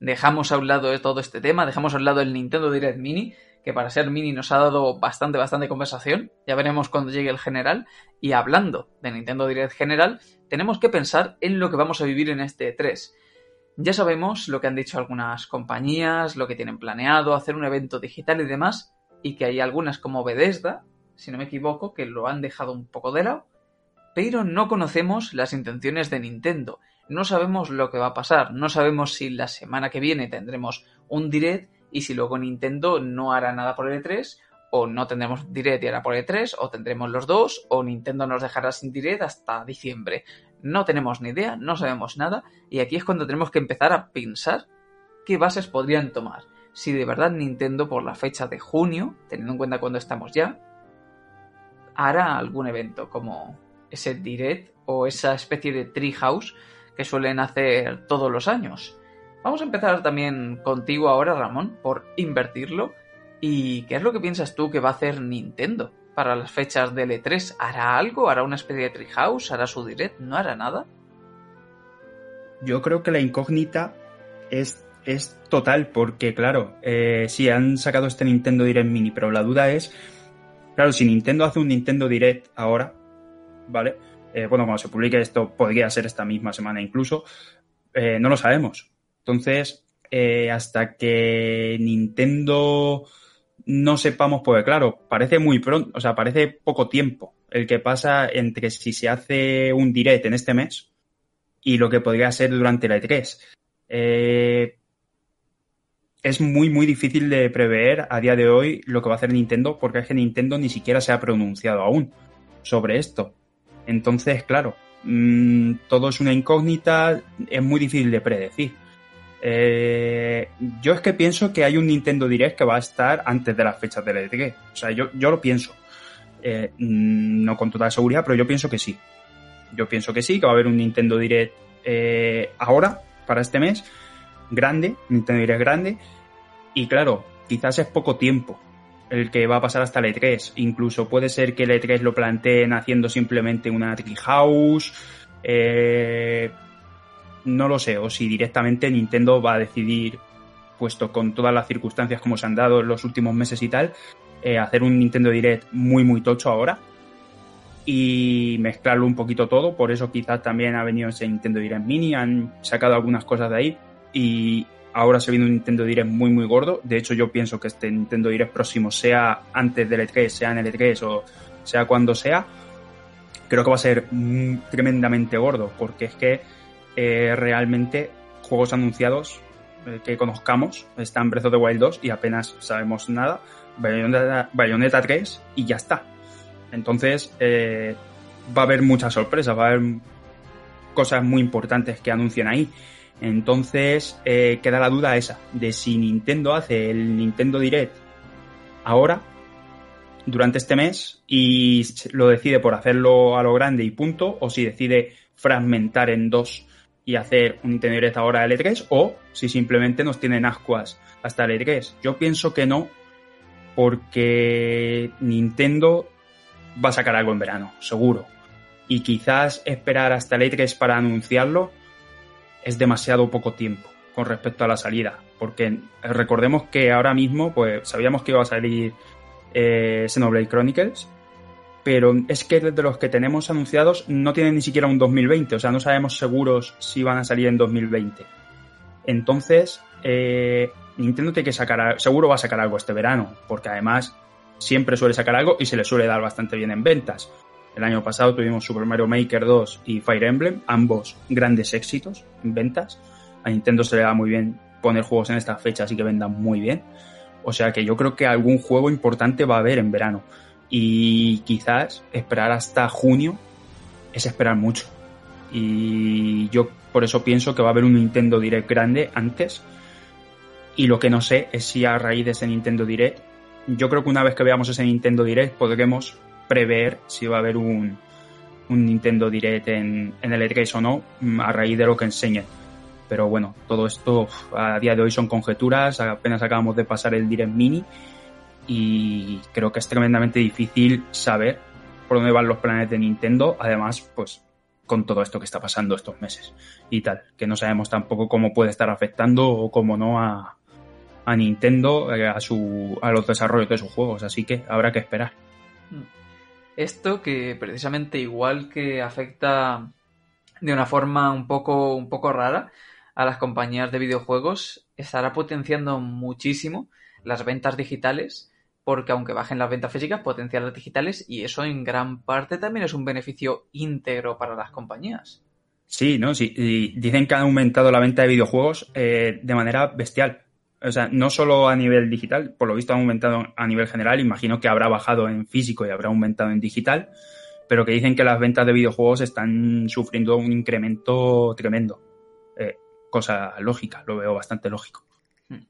dejamos a un lado todo este tema, dejamos a un lado el Nintendo Direct Mini, que para ser mini nos ha dado bastante, bastante conversación. Ya veremos cuando llegue el general. Y hablando de Nintendo Direct General, tenemos que pensar en lo que vamos a vivir en este 3. Ya sabemos lo que han dicho algunas compañías, lo que tienen planeado, hacer un evento digital y demás, y que hay algunas como Bethesda, si no me equivoco, que lo han dejado un poco de lado, pero no conocemos las intenciones de Nintendo. No sabemos lo que va a pasar, no sabemos si la semana que viene tendremos un direct y si luego Nintendo no hará nada por el E3 o no tendremos direct y hará por el E3 o tendremos los dos o Nintendo nos dejará sin direct hasta diciembre. No tenemos ni idea, no sabemos nada y aquí es cuando tenemos que empezar a pensar qué bases podrían tomar. Si de verdad Nintendo por la fecha de junio, teniendo en cuenta cuándo estamos ya, hará algún evento como ese direct o esa especie de treehouse que suelen hacer todos los años. Vamos a empezar también contigo ahora, Ramón, por invertirlo. ¿Y qué es lo que piensas tú que va a hacer Nintendo para las fechas del E3? ¿Hará algo? ¿Hará una especie de Treehouse? ¿Hará su direct? ¿No hará nada? Yo creo que la incógnita es, es total, porque claro, eh, sí, han sacado este Nintendo Direct Mini, pero la duda es, claro, si Nintendo hace un Nintendo Direct ahora, ¿vale? Eh, bueno, cuando se publique esto, podría ser esta misma semana incluso, eh, no lo sabemos. Entonces, hasta que Nintendo no sepamos, pues claro, parece muy pronto, o sea, parece poco tiempo el que pasa entre si se hace un direct en este mes y lo que podría ser durante la E3. es muy, muy difícil de prever a día de hoy lo que va a hacer Nintendo, porque es que Nintendo ni siquiera se ha pronunciado aún sobre esto. Entonces, claro, mm, todo es una incógnita, es muy difícil de predecir. Eh, yo es que pienso que hay un Nintendo Direct que va a estar antes de las fechas del E3. O sea, yo, yo lo pienso. Eh, mm, no con total seguridad, pero yo pienso que sí. Yo pienso que sí, que va a haber un Nintendo Direct eh, ahora, para este mes, grande, Nintendo Direct grande. Y claro, quizás es poco tiempo el que va a pasar hasta el E3. Incluso puede ser que el E3 lo planteen haciendo simplemente una Treehouse. Eh, no lo sé, o si directamente Nintendo va a decidir, puesto con todas las circunstancias como se han dado en los últimos meses y tal, eh, hacer un Nintendo Direct muy, muy tocho ahora y mezclarlo un poquito todo. Por eso quizás también ha venido ese Nintendo Direct Mini, han sacado algunas cosas de ahí y Ahora se viene un Nintendo Direct muy, muy gordo. De hecho, yo pienso que este Nintendo Direct próximo, sea antes del E3, sea en el E3 o sea cuando sea, creo que va a ser tremendamente gordo, porque es que eh, realmente juegos anunciados eh, que conozcamos están Breath of the Wild 2 y apenas sabemos nada, Bayonetta, 3 y ya está. Entonces, eh, va a haber muchas sorpresas, va a haber cosas muy importantes que anuncien ahí. Entonces eh, queda la duda esa de si Nintendo hace el Nintendo Direct ahora, durante este mes, y lo decide por hacerlo a lo grande y punto, o si decide fragmentar en dos y hacer un Nintendo Direct ahora de L3, o si simplemente nos tienen ascuas hasta el E3. Yo pienso que no, porque Nintendo va a sacar algo en verano, seguro. Y quizás esperar hasta el E3 para anunciarlo es demasiado poco tiempo con respecto a la salida. Porque recordemos que ahora mismo, pues sabíamos que iba a salir eh, Xenoblade Chronicles, pero es que de los que tenemos anunciados no tienen ni siquiera un 2020, o sea, no sabemos seguros si van a salir en 2020. Entonces, eh, Nintendo tiene que sacar, seguro va a sacar algo este verano, porque además siempre suele sacar algo y se le suele dar bastante bien en ventas. El año pasado tuvimos Super Mario Maker 2 y Fire Emblem, ambos grandes éxitos en ventas. A Nintendo se le da muy bien poner juegos en estas fechas y que vendan muy bien. O sea que yo creo que algún juego importante va a haber en verano. Y quizás esperar hasta junio es esperar mucho. Y yo por eso pienso que va a haber un Nintendo Direct grande antes y lo que no sé es si a raíz de ese Nintendo Direct, yo creo que una vez que veamos ese Nintendo Direct podremos prever si va a haber un, un Nintendo Direct en, en el E3 o no, mm, a raíz de lo que enseñen. Pero bueno, todo esto a día de hoy son conjeturas, apenas acabamos de pasar el Direct Mini y creo que es tremendamente difícil saber por dónde van los planes de Nintendo, además, pues con todo esto que está pasando estos meses y tal, que no sabemos tampoco cómo puede estar afectando o cómo no a, a Nintendo eh, a, su, a los desarrollos de sus juegos, así que habrá que esperar. Esto que precisamente igual que afecta de una forma un poco, un poco rara a las compañías de videojuegos, estará potenciando muchísimo las ventas digitales, porque aunque bajen las ventas físicas, potencian las digitales y eso en gran parte también es un beneficio íntegro para las compañías. Sí, ¿no? Sí, y dicen que han aumentado la venta de videojuegos eh, de manera bestial o sea, no solo a nivel digital, por lo visto ha aumentado a nivel general, imagino que habrá bajado en físico y habrá aumentado en digital, pero que dicen que las ventas de videojuegos están sufriendo un incremento tremendo. Eh, cosa lógica, lo veo bastante lógico. Hmm.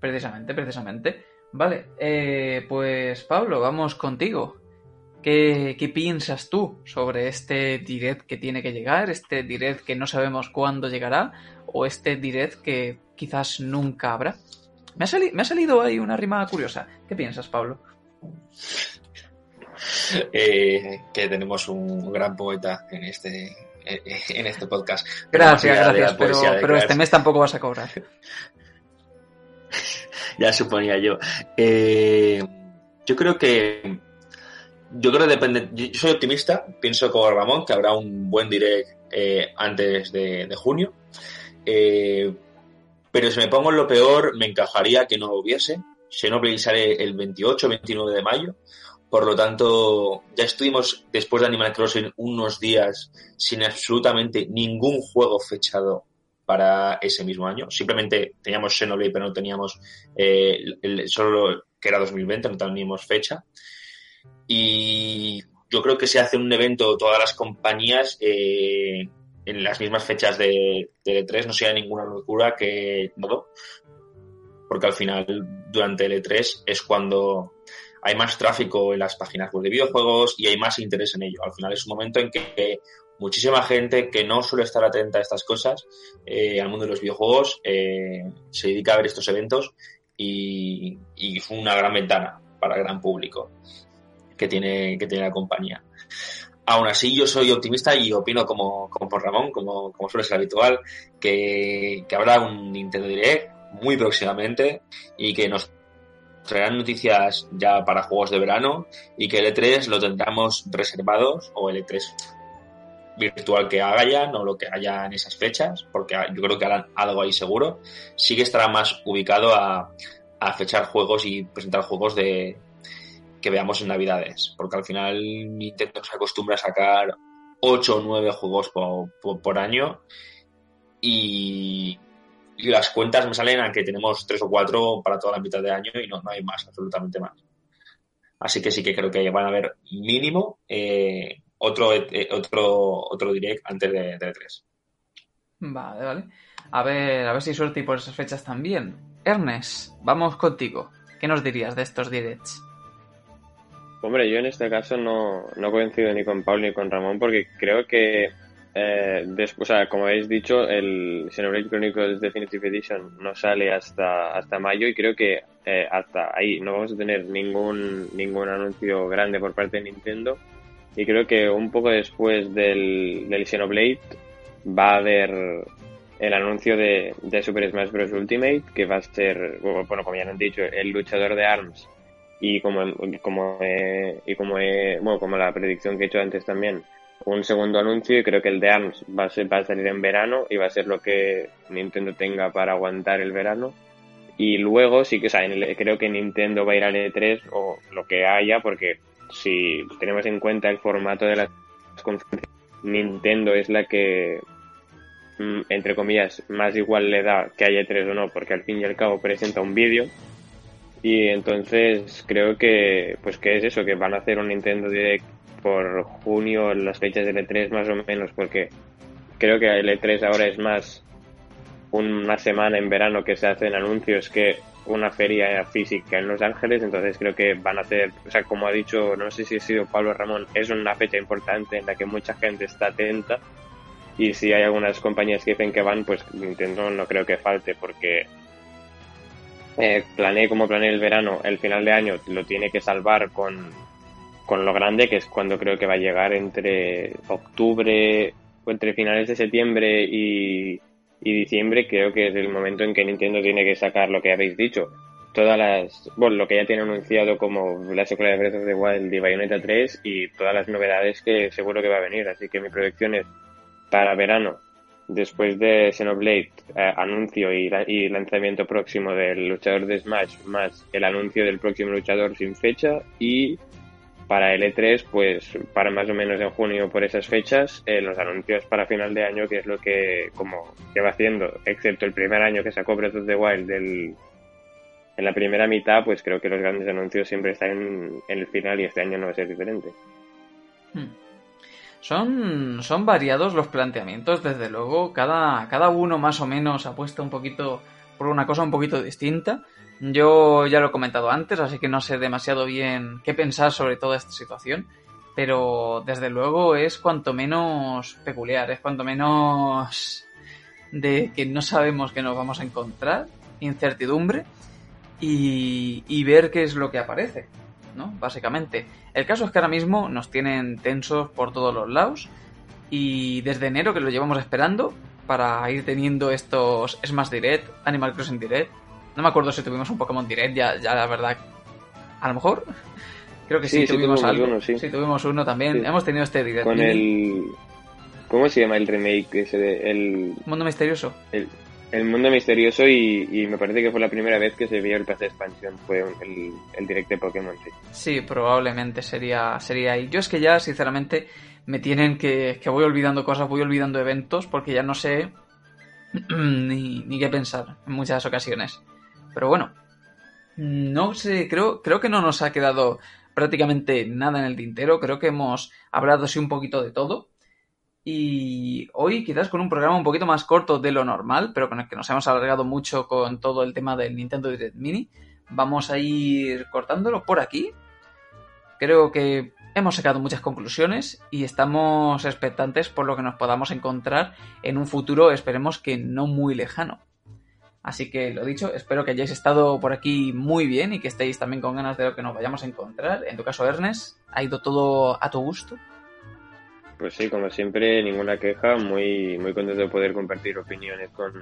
Precisamente, precisamente. Vale, eh, pues Pablo, vamos contigo. ¿Qué, ¿Qué, piensas tú sobre este direct que tiene que llegar, este direct que no sabemos cuándo llegará, o este direct que quizás nunca habrá? Me ha, me ha salido ahí una rima curiosa. ¿Qué piensas, Pablo? Eh, que tenemos un gran poeta en este, en este podcast. Gracias, gracias, pero, pero este mes tampoco vas a cobrar. <laughs> <laughs> ya suponía yo. Eh, yo creo que yo creo que depende. Yo soy optimista, pienso como Ramón que habrá un buen direct eh, antes de, de junio. Eh, pero si me pongo en lo peor, me encajaría que no hubiese. Xenoblade sale el 28, 29 de mayo. Por lo tanto, ya estuvimos después de Animal Crossing unos días sin absolutamente ningún juego fechado para ese mismo año. Simplemente teníamos Xenoblade, pero no teníamos eh, el, solo que era 2020, no teníamos fecha. Y yo creo que se hace un evento todas las compañías eh, en las mismas fechas de, de E3 no sea ninguna locura que no, porque al final durante el E3 es cuando hay más tráfico en las páginas web de videojuegos y hay más interés en ello. Al final es un momento en que muchísima gente que no suele estar atenta a estas cosas, eh, al mundo de los videojuegos, eh, se dedica a ver estos eventos y, y es una gran ventana para el gran público que tiene, que tiene la compañía. Aún así, yo soy optimista y opino como, como por Ramón, como, como suele ser habitual, que, que habrá un Nintendo Direct muy próximamente y que nos traerán noticias ya para juegos de verano y que el E3 lo tendremos reservados o el E3 virtual que hagan o lo que haya en esas fechas, porque yo creo que harán algo ahí seguro, sí que estará más ubicado a, a fechar juegos y presentar juegos de, que veamos en Navidades, porque al final Nintendo se acostumbra a sacar 8 o 9 juegos por, por, año y, y, las cuentas me salen a que tenemos 3 o 4 para toda la mitad de año y no, no hay más, absolutamente más. Así que sí que creo que van a haber mínimo eh, otro, eh, otro, otro direct antes de, de 3. Vale, vale. A ver, a ver si suerte y por esas fechas también. Ernest, vamos contigo. ¿Qué nos dirías de estos directs? Hombre, yo en este caso no, no coincido ni con Paul ni con Ramón porque creo que eh, después, o sea, como habéis dicho, el Xenoblade Chronicles Definitive Edition no sale hasta, hasta mayo y creo que eh, hasta ahí no vamos a tener ningún, ningún anuncio grande por parte de Nintendo. Y creo que un poco después del, del Xenoblade va a haber el anuncio de, de Super Smash Bros. Ultimate, que va a ser, bueno, como ya han dicho, el luchador de ARMS y como, como, y como, bueno, como la predicción que he hecho antes también, un segundo anuncio y creo que el de ARMS va a, ser, va a salir en verano y va a ser lo que Nintendo tenga para aguantar el verano. Y luego sí que, o sea, creo que Nintendo va a ir al E3 o lo que haya, porque si tenemos en cuenta el formato de las conferencias, Nintendo es la que, mm, entre comillas, más igual le da que haya E3 o no, porque al fin y al cabo presenta un vídeo. Y entonces creo que, pues que es eso, que van a hacer un Nintendo Direct por junio, las fechas del E3 más o menos, porque creo que el E3 ahora es más una semana en verano que se hacen anuncios que una feria física en Los Ángeles, entonces creo que van a hacer, o sea, como ha dicho, no sé si ha sido Pablo Ramón, es una fecha importante en la que mucha gente está atenta y si hay algunas compañías que dicen que van, pues Nintendo no creo que falte porque eh, planeé como planeé el verano, el final de año lo tiene que salvar con con lo grande que es cuando creo que va a llegar entre octubre o entre finales de septiembre y, diciembre, creo que es el momento en que Nintendo tiene que sacar lo que habéis dicho. Todas las, bueno, lo que ya tiene anunciado como la secuela de Breath of Wild y Bayonetta 3 y todas las novedades que seguro que va a venir. Así que mi proyección es para verano, después de Xenoblade, eh, anuncio y, y, lanzamiento próximo del luchador de Smash, más el anuncio del próximo luchador sin fecha y para el E3, pues para más o menos en junio por esas fechas, eh, los anuncios para final de año, que es lo que como que va haciendo, excepto el primer año que sacó Breath of the Wild en la primera mitad, pues creo que los grandes anuncios siempre están en, el final y este año no va a ser diferente. Hmm. Son, son variados los planteamientos, desde luego, cada, cada uno más o menos apuesta un poquito por una cosa un poquito distinta. Yo ya lo he comentado antes, así que no sé demasiado bien qué pensar sobre toda esta situación, pero desde luego es cuanto menos peculiar, es cuanto menos de que no sabemos qué nos vamos a encontrar, incertidumbre y, y ver qué es lo que aparece, ¿no? Básicamente. El caso es que ahora mismo nos tienen tensos por todos los lados y desde enero que lo llevamos esperando para ir teniendo estos Smash Direct, Animal Crossing Direct, no me acuerdo si tuvimos un Pokémon Direct, ya, ya la verdad. A lo mejor. Creo que sí, tuvimos, algo. Uno, sí. tuvimos uno también. Hemos tenido este Direct. Con el. ¿Cómo se llama el remake ese de, el Mundo Misterioso? El, el Mundo Misterioso y, me parece que fue la primera vez que se vio el pase de expansión, fue el, el direct de Pokémon, sí. Sí, probablemente sería, sería ahí. Yo es que ya, sinceramente, me tienen que, que voy olvidando cosas, voy olvidando eventos, porque ya no sé <clears throat> ni, ni qué pensar en muchas ocasiones. Pero bueno, no sé, creo, creo que no nos ha quedado prácticamente nada en el tintero. Creo que hemos hablado así un poquito de todo. Y hoy quizás con un programa un poquito más corto de lo normal, pero con el que nos hemos alargado mucho con todo el tema del Nintendo Direct Mini, vamos a ir cortándolo por aquí. Creo que hemos sacado muchas conclusiones y estamos expectantes por lo que nos podamos encontrar en un futuro, esperemos que no muy lejano. Así que lo dicho, espero que hayáis estado por aquí muy bien y que estéis también con ganas de lo que nos vayamos a encontrar. En tu caso, Ernest, ¿ha ido todo a tu gusto? Pues sí, como siempre, ninguna queja, muy, muy contento de poder compartir opiniones con,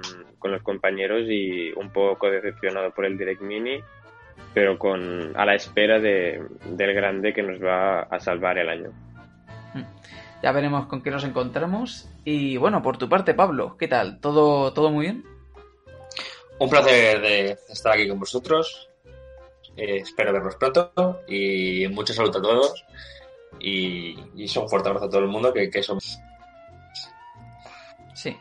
los compañeros y un poco decepcionado por el Direct Mini, pero con a la espera de, del grande que nos va a salvar el año. Mm. Ya veremos con qué nos encontramos. Y bueno, por tu parte, Pablo, ¿qué tal? ¿Todo, todo muy bien? Un placer de estar aquí con vosotros. Eh, espero verlos pronto y mucha salud a todos. Y, y un fuerte abrazo a todo el mundo que, que somos. Sí,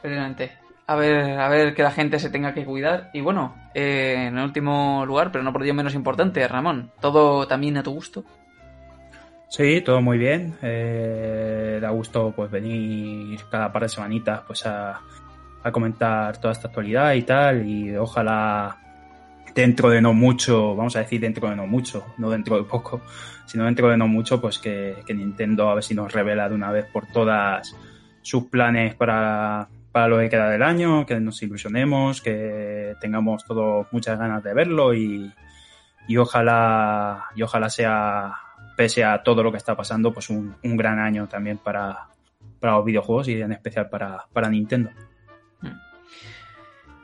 precisamente. A ver, a ver que la gente se tenga que cuidar. Y bueno, eh, en el último lugar, pero no por ello menos importante, Ramón, ¿todo también a tu gusto? Sí, todo muy bien. Eh, da gusto pues venir cada par de semanitas pues a, a comentar toda esta actualidad y tal, y ojalá dentro de no mucho, vamos a decir dentro de no mucho, no dentro de poco, sino dentro de no mucho, pues que, Nintendo a ver si nos revela de una vez por todas sus planes para, para lo que queda del año, que nos ilusionemos, que tengamos todos muchas ganas de verlo y, y ojalá y ojalá sea pese a todo lo que está pasando pues un, un gran año también para, para los videojuegos y en especial para, para Nintendo.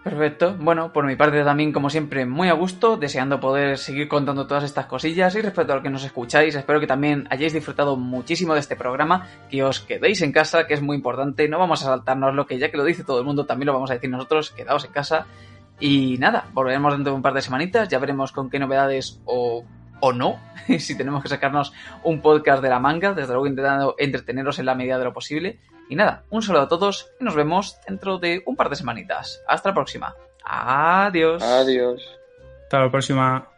Perfecto. Bueno, por mi parte también, como siempre, muy a gusto, deseando poder seguir contando todas estas cosillas y respecto a lo que nos escucháis, espero que también hayáis disfrutado muchísimo de este programa, que os quedéis en casa, que es muy importante, no vamos a saltarnos lo que ya que lo dice todo el mundo, también lo vamos a decir nosotros, quedaos en casa. Y nada, volveremos dentro de un par de semanitas, ya veremos con qué novedades o, o no, <laughs> si tenemos que sacarnos un podcast de la manga, desde luego intentando entreteneros en la medida de lo posible. Y nada, un saludo a todos y nos vemos dentro de un par de semanitas. Hasta la próxima. Adiós. Adiós. Hasta la próxima.